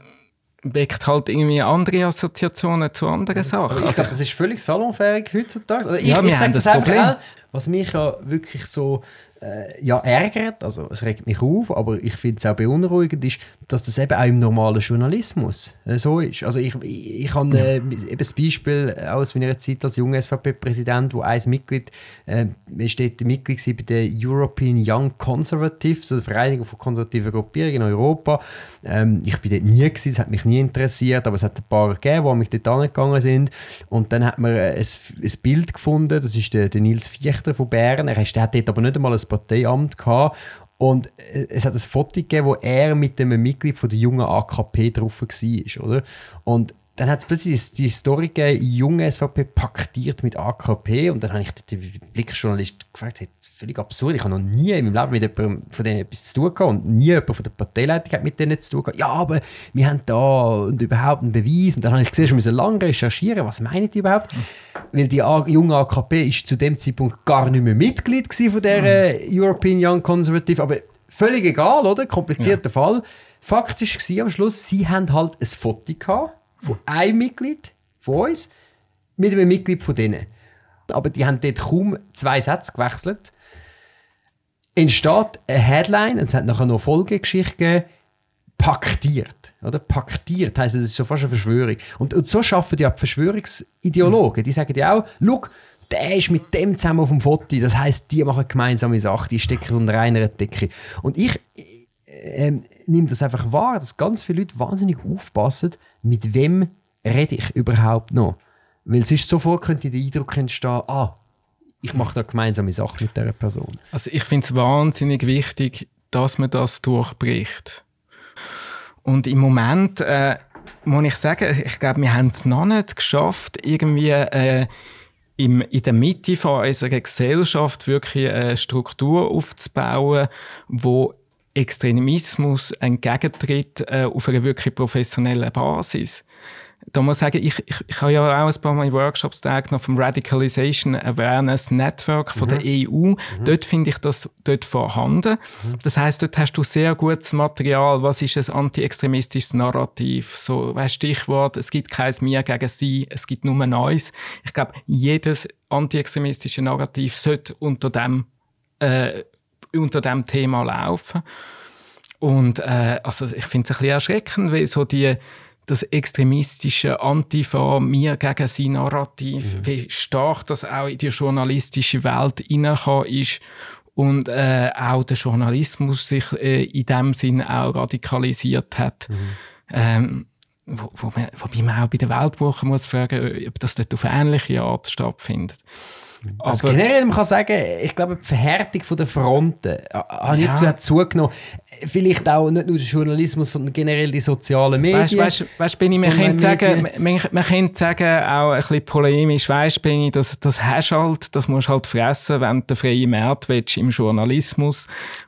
weckt halt irgendwie andere Assoziationen zu anderen Sachen. Ich also, sage, das ist völlig salonfähig heutzutage. Also ich, ja, ich sage das, das Problem. was mich ja wirklich so äh, ja, ärgert, also es regt mich auf, aber ich finde es auch beunruhigend, ist, dass das eben auch im normalen Journalismus äh, so ist. Also ich, ich, ich habe äh, eben das Beispiel aus meiner Zeit als junger SVP-Präsident, wo ein Mitglied, äh, steht Mitglied bei der European Young Conservatives, also der Vereinigung von konservativen Gruppierungen in Europa. Ähm, ich bin dort nie gewesen, es hat mich nie interessiert, aber es hat ein paar gegeben, die mich dort angegangen sind. Und dann hat man äh, ein, ein Bild gefunden, das ist der, der Nils Viechter von Bern. Er, hat dort aber nicht einmal ein Parteiamt gehabt. Und äh, es hat ein Foto gegeben, wo er mit einem Mitglied von der jungen AKP drauf war, oder? Und dann hat es plötzlich die Story gegeben, junge SVP paktiert mit AKP und dann habe ich den Blickjournalist gefragt, hey, völlig absurd, ich habe noch nie in meinem Leben mit jemandem von denen etwas zu tun gehabt und nie jemand von der Parteileitung hat mit denen zu tun gehabt. Ja, aber wir haben da und überhaupt einen Beweis und dann habe ich gesehen, wir müssen lange recherchieren, was meinen die überhaupt? Mhm. Weil die junge AKP ist zu dem Zeitpunkt gar nicht mehr Mitglied von der mhm. European Young Conservative, aber völlig egal, oder? Komplizierter ja. Fall. Faktisch war am Schluss, sie haben halt ein Foto gehabt von einem Mitglied von uns mit einem Mitglied von denen. Aber die haben dort kaum zwei Sätze gewechselt. Entsteht eine Headline, es hat nachher noch Folgegeschichte gegeben, paktiert. Oder? Paktiert heisst, es ist so fast eine Verschwörung. Und, und so schaffen ja die Verschwörungsideologen. Die sagen ja auch, schau, der ist mit dem zusammen auf dem Foto. Das heisst, die machen gemeinsame Sachen, die stecken unter einer Decke. Und ich äh, nehme das einfach wahr, dass ganz viele Leute wahnsinnig aufpassen, mit wem rede ich überhaupt noch? Weil sonst sofort könnte der Eindruck entstehen, ah, ich mache da gemeinsame Sachen mit dieser Person. Also ich finde es wahnsinnig wichtig, dass man das durchbricht. Und im Moment äh, muss ich sagen, ich glaube, wir haben es noch nicht geschafft, irgendwie äh, im, in der Mitte von unserer Gesellschaft wirklich eine Struktur aufzubauen, wo Extremismus entgegentritt äh, auf einer wirklich professionellen Basis. Da muss ich sagen, ich, ich, ich habe ja auch ein paar Mal Workshops teilgenommen vom Radicalization Awareness Network von mhm. der EU. Mhm. Dort finde ich das dort vorhanden. Mhm. Das heißt, dort hast du sehr gutes Material. Was ist ein anti-extremistisches Narrativ? So, weißt Stichwort, es gibt kein Mir gegen Sie, es gibt nur Neues. Ich glaube, jedes anti-extremistische Narrativ sollte unter dem äh, unter dem Thema laufen. Und äh, also ich finde es ein bisschen erschreckend, weil so die, das extremistische Antifa mir gegen sein Narrativ, mhm. wie stark das auch in die journalistische Welt hineingekommen ist und äh, auch der Journalismus sich äh, in dem Sinn auch radikalisiert hat. Mhm. Ähm, wo, wo man, wobei man auch bei der Weltwoche muss fragen, ob das dort auf ähnliche Art stattfindet. Also aber generell, man kann sagen, ich glaube, die Verhärtung der Fronten äh, habe ja. ich zugenommen. Vielleicht auch nicht nur der Journalismus, sondern generell die sozialen Medien. Weißt du, weißt, weißt, Benni, man, könnte sagen, man, man könnte sagen, auch ein bisschen polemisch, weißt Benni, das, das hast halt, das musst halt fressen, wenn du den freien Markt willst im Journalismus.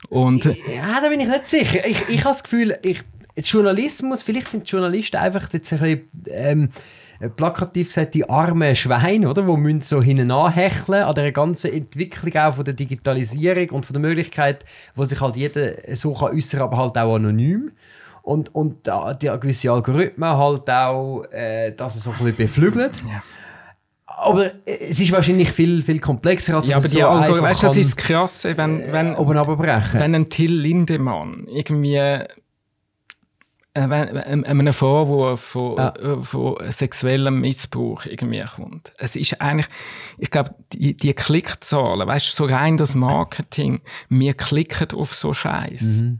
Und ja, da bin ich nicht sicher. Ich, ich habe das Gefühl, ich, Journalismus, vielleicht sind die Journalisten einfach jetzt ein bisschen... Ähm, plakativ gesagt, die armen Schweine, oder? Die müssen so hinten anhecheln an der ganzen Entwicklung auch von der Digitalisierung und von der Möglichkeit, wo sich halt jeder so kann äußern, aber halt auch anonym. Und, und da, die gewisse Algorithmen halt auch, äh, dass es so ein bisschen beflügelt. Ja. Aber es ist wahrscheinlich viel, viel komplexer als ja, aber die so Algorithmen, weißt du, das ist krass, wenn, wenn, oben wenn ein Till Lindemann irgendwie äh, einem Vorwurf von, ja. Äh, von sexuellem Missbrauch irgendwie kommt. Es ist eigentlich, ich glaube, die, die Klickzahlen, weißt du, so rein das Marketing, wir klicken auf so Scheiß. Mhm.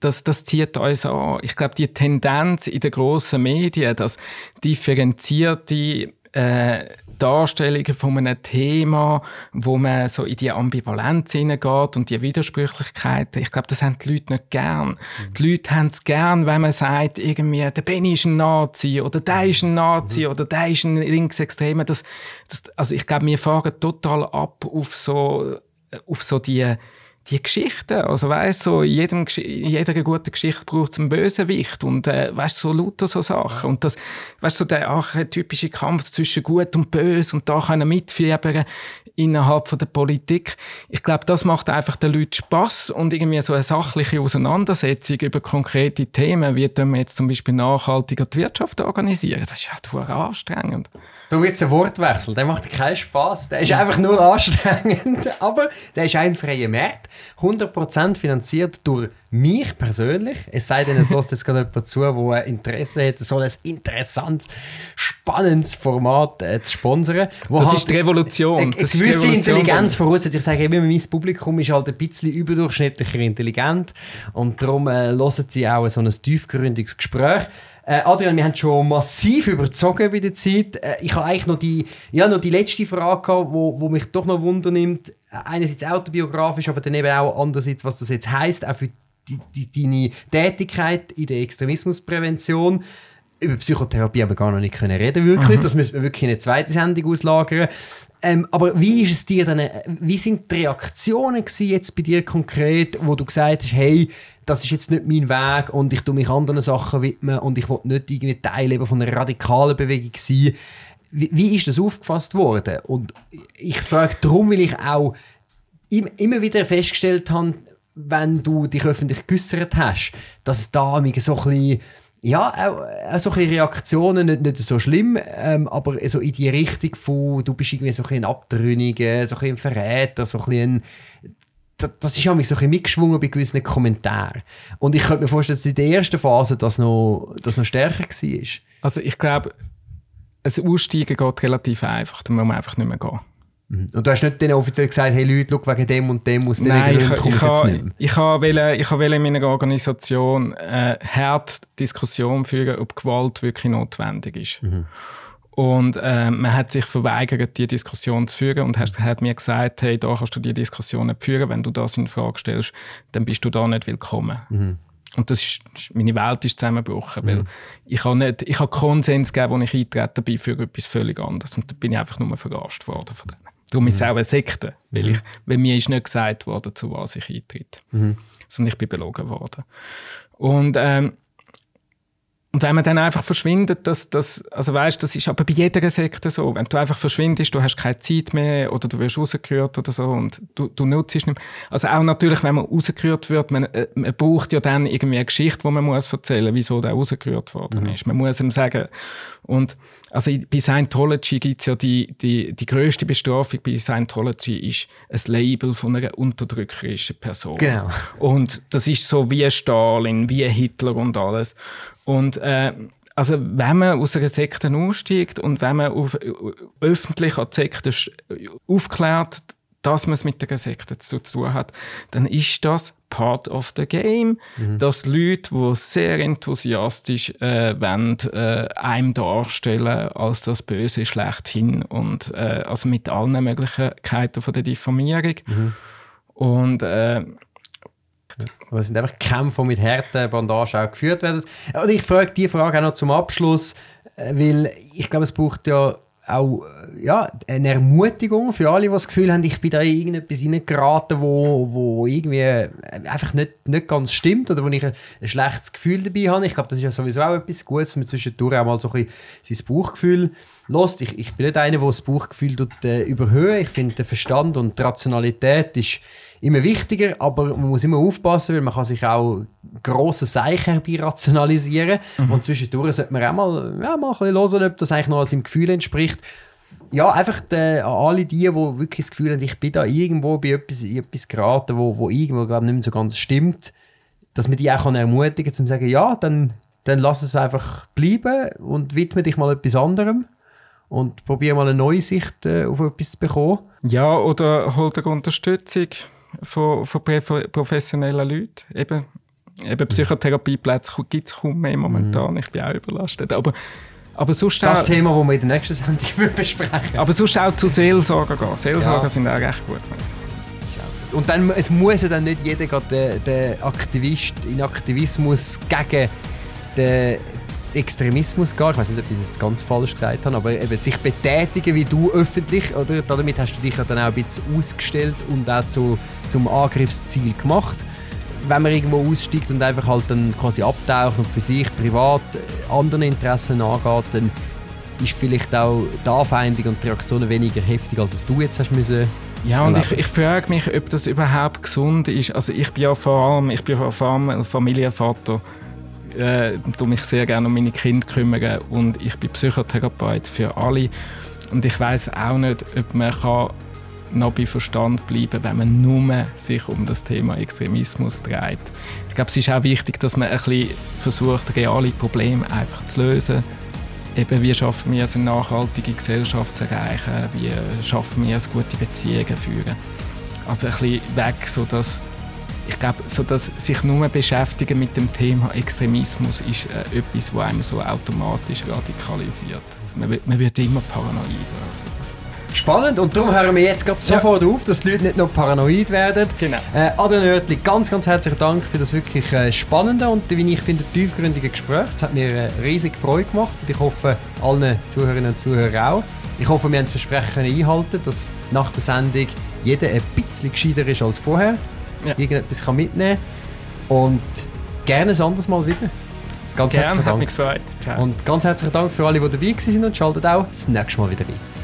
Das, das zieht uns an. Ich glaube, die Tendenz in den grossen Medien, dass differenzierte äh, Darstellungen von einem Thema, wo man so in die Ambivalenz hineingeht und die Widersprüchlichkeiten. Ich glaube, das haben die Leute nicht gern. Mhm. Die Leute haben es gern, wenn man sagt, irgendwie, der Benny ist ein Nazi oder der ist ein Nazi mhm. oder der ist ein Linksextremer. Das, das, also ich glaube, wir fahren total ab auf so, auf so die die Geschichten, also weißt so in, jedem, in jeder guten Geschichte braucht es einen Bösewicht und äh, weißt so lauter so Sachen und das, weißt so der archetypische Kampf zwischen Gut und Böse und da können mitfiebern innerhalb von der Politik. Ich glaube, das macht einfach den Leuten Spaß und irgendwie so eine sachliche Auseinandersetzung über konkrete Themen, wie wir jetzt zum Beispiel nachhaltiger die Wirtschaft organisieren. Das ist halt anstrengend. Du jetzt ein Wortwechsel, der macht keinen Spaß. Der ist einfach nur anstrengend. Aber der ist ein freier Markt. 100% finanziert durch mich persönlich. Es sei denn, es lässt jetzt gerade jemand zu, der Interesse hat, so ein interessantes, spannendes Format äh, zu sponsern. das halt ist die Revolution. Eine, gewisse Revolution. Intelligenz voraussetzt. Ich sage immer, mein Publikum ist halt ein bisschen überdurchschnittlicher intelligent. Und darum äh, hören sie auch so ein tiefgründiges Gespräch. Äh, Adrian, wir haben schon massiv überzogen bei der Zeit. Äh, ich habe eigentlich noch die, ja, noch die letzte Frage gehabt, wo, wo mich doch noch wundernimmt. Einerseits autobiografisch, aber dann eben auch andererseits, was das jetzt heißt, auch für die, die, deine Tätigkeit in der Extremismusprävention. Über Psychotherapie haben wir gar noch nicht können reden wirklich. Mhm. Das müssen wir wirklich in eine zweite Sendung auslagern. Ähm, aber wie ist es dir dann, äh, wie sind die Reaktionen jetzt bei dir konkret, wo du gesagt hast, hey, das ist jetzt nicht mein Weg und ich tue mich anderen Sachen widmen und ich will nicht irgendwie Teil von einer radikalen Bewegung sein. Wie, wie ist das aufgefasst worden? Und ich frage darum, weil ich auch immer wieder festgestellt habe, wenn du dich öffentlich geäußert hast, dass es da so ein bisschen ja, auch, auch so ein Reaktionen, nicht, nicht so schlimm, ähm, aber so in die Richtung von, du bist irgendwie so ein, Abtrünniger, so ein, Verräter, so ein, das ist mich so ein mitgeschwungen bei gewissen Kommentaren. Und ich könnte mir vorstellen, dass in der ersten Phase das noch, das noch stärker war. Also ich glaube, ein Aussteigen geht relativ einfach, da muss man einfach nicht mehr gehen. Mhm. Und du hast nicht denen offiziell gesagt, hey Leute, schau, wegen dem und dem muss Nein, ich, ich, ich, ha, ich wollte ich in meiner Organisation äh, hart Diskussion führen, ob Gewalt wirklich notwendig ist. Mhm. Und äh, man hat sich verweigert, die Diskussion zu führen und hat, hat mir gesagt, hey, da kannst du die Diskussion nicht führen, wenn du das in Frage stellst, dann bist du da nicht willkommen. Mhm. Und das ist, meine Welt ist zusammengebrochen, mhm. weil ich habe nicht, ich habe Konsens gegeben, wo ich eintreten bin für etwas völlig anderes und da bin ich einfach nur verarscht worden von denen. Darum ist es mhm. auch eine Sekte, weil, mhm. ich, weil mir ist nicht gesagt worden, zu was ich eintritt, mhm. sondern ich bin belogen worden. Und ähm, und wenn man dann einfach verschwindet, das, das, also weißt, das ist aber bei jeder Sekte so. Wenn du einfach verschwindest, du hast keine Zeit mehr oder du wirst rausgehört oder so und du, du nutzt nicht mehr. Also auch natürlich, wenn man rausgehört wird, man, äh, man braucht ja dann irgendwie eine Geschichte, die man muss erzählen, wieso der rausgehört worden mhm. ist. Man muss ihm sagen. Und also bei Scientology gibt es ja die, die, die grösste Bestrafung bei Scientology ist ein Label von einer unterdrückerischen Person. Genau. Und das ist so wie Stalin, wie Hitler und alles. Und äh, also wenn man aus einer Sekte aussteigt und wenn man auf, öffentlich an die Sekte aufklärt, dass man es mit der Sekte zu tun hat, dann ist das part of the game, mhm. dass Leute, die sehr enthusiastisch äh, wollen, äh, einem darstellen als das Böse schlechthin und äh, also mit allen Möglichkeiten von der Diffamierung. Mhm. Und äh, aber es sind einfach Kämpfe, die mit harten Bandagen auch geführt werden. Und ich frage die Frage auch noch zum Abschluss, äh, weil ich glaube, es braucht ja auch ja, eine Ermutigung für alle, die das Gefühl haben, ich bin da in irgendetwas hineingeraten, wo, wo irgendwie einfach nicht, nicht ganz stimmt oder wo ich ein, ein schlechtes Gefühl dabei habe. Ich glaube, das ist ja sowieso auch etwas Gutes, dass man zwischendurch auch mal so ein bisschen sein Bauchgefühl lässt. Ich, ich bin nicht einer, der das Bauchgefühl tut, äh, überhöhen. Ich finde, der Verstand und die Rationalität ist immer wichtiger, aber man muss immer aufpassen, weil man kann sich auch grosse Seichen herbeirationalisieren mhm. und zwischendurch sollte man auch mal, ja, mal ein bisschen hören, ob das eigentlich noch seinem Gefühl entspricht. Ja, einfach die, an alle die, die wirklich das Gefühl haben, ich bin da irgendwo bei etwas, etwas geraten, wo, wo irgendwo glaub, nicht mehr so ganz stimmt, dass man die auch ermutigen kann, zu sagen, ja, dann, dann lass es einfach bleiben und widme dich mal etwas anderem und probiere mal eine neue Sicht äh, auf etwas zu bekommen. Ja, oder hol dir Unterstützung von, von professionellen Leuten. Eben, eben Psychotherapieplätze gibt es kaum mehr momentan. Mhm. Ich bin auch überlastet. Aber, aber sonst das auch, Thema, das wir in der nächsten Sendung besprechen Aber sonst auch zu Seelsorger gehen. Seelsorger ja. sind auch recht gut. Und dann, es muss ja dann nicht jeder den, den Aktivist in Aktivismus gegen den Extremismus gehen. Ich weiß nicht, ob ich das ganz falsch gesagt habe, aber eben sich betätigen wie du öffentlich, oder? Damit hast du dich ja dann auch ein bisschen ausgestellt und auch zu, zum Angriffsziel gemacht. Wenn man irgendwo aussteigt und einfach halt dann quasi abtaucht und für sich privat anderen Interessen nachgeht, dann ist vielleicht auch die Anfeindung und die Reaktionen weniger heftig, als du jetzt hast müssen ja, und ich, ich frage mich, ob das überhaupt gesund ist. Also ich bin ja vor allem, ich bin vor allem Familienvater äh, mich sehr gerne um meine Kinder kümmern und ich bin Psychotherapeut für alle und ich weiß auch nicht, ob man kann noch bei Verstand bleiben, wenn man nur sich um das Thema Extremismus dreht. Ich glaube, es ist auch wichtig, dass man ein bisschen versucht, reale Probleme einfach zu lösen. Eben, wie schaffen wir es, eine nachhaltige Gesellschaft zu erreichen? Wie schaffen wir es, gute Beziehungen zu führen? Also ein bisschen weg, so dass ich glaube, so dass sich nur beschäftigen mit dem Thema Extremismus ist äh, etwas, was einem so automatisch radikalisiert. Also man, man, wird immer paranoid. Also Spannend und darum hören wir jetzt gerade sofort ja. auf, dass die Leute nicht noch paranoid werden. Genau. Äh, Adrian Oertli, ganz, ganz herzlichen Dank für das wirklich äh, spannende und wie ich finde tiefgründige Gespräch. Es hat mir äh, riesig Freude gemacht und ich hoffe, allen Zuhörerinnen und Zuhörern auch. Ich hoffe, wir haben das Versprechen einhalten dass nach der Sendung jeder ein bisschen gescheiter ist als vorher ja. irgendetwas kann mitnehmen kann. Und gerne ein anderes Mal wieder. Ganz Gerne, herzlichen Dank. Mich gefreut. Ciao. Und ganz herzlichen Dank für alle, die dabei waren und schaltet auch das nächste Mal wieder ein.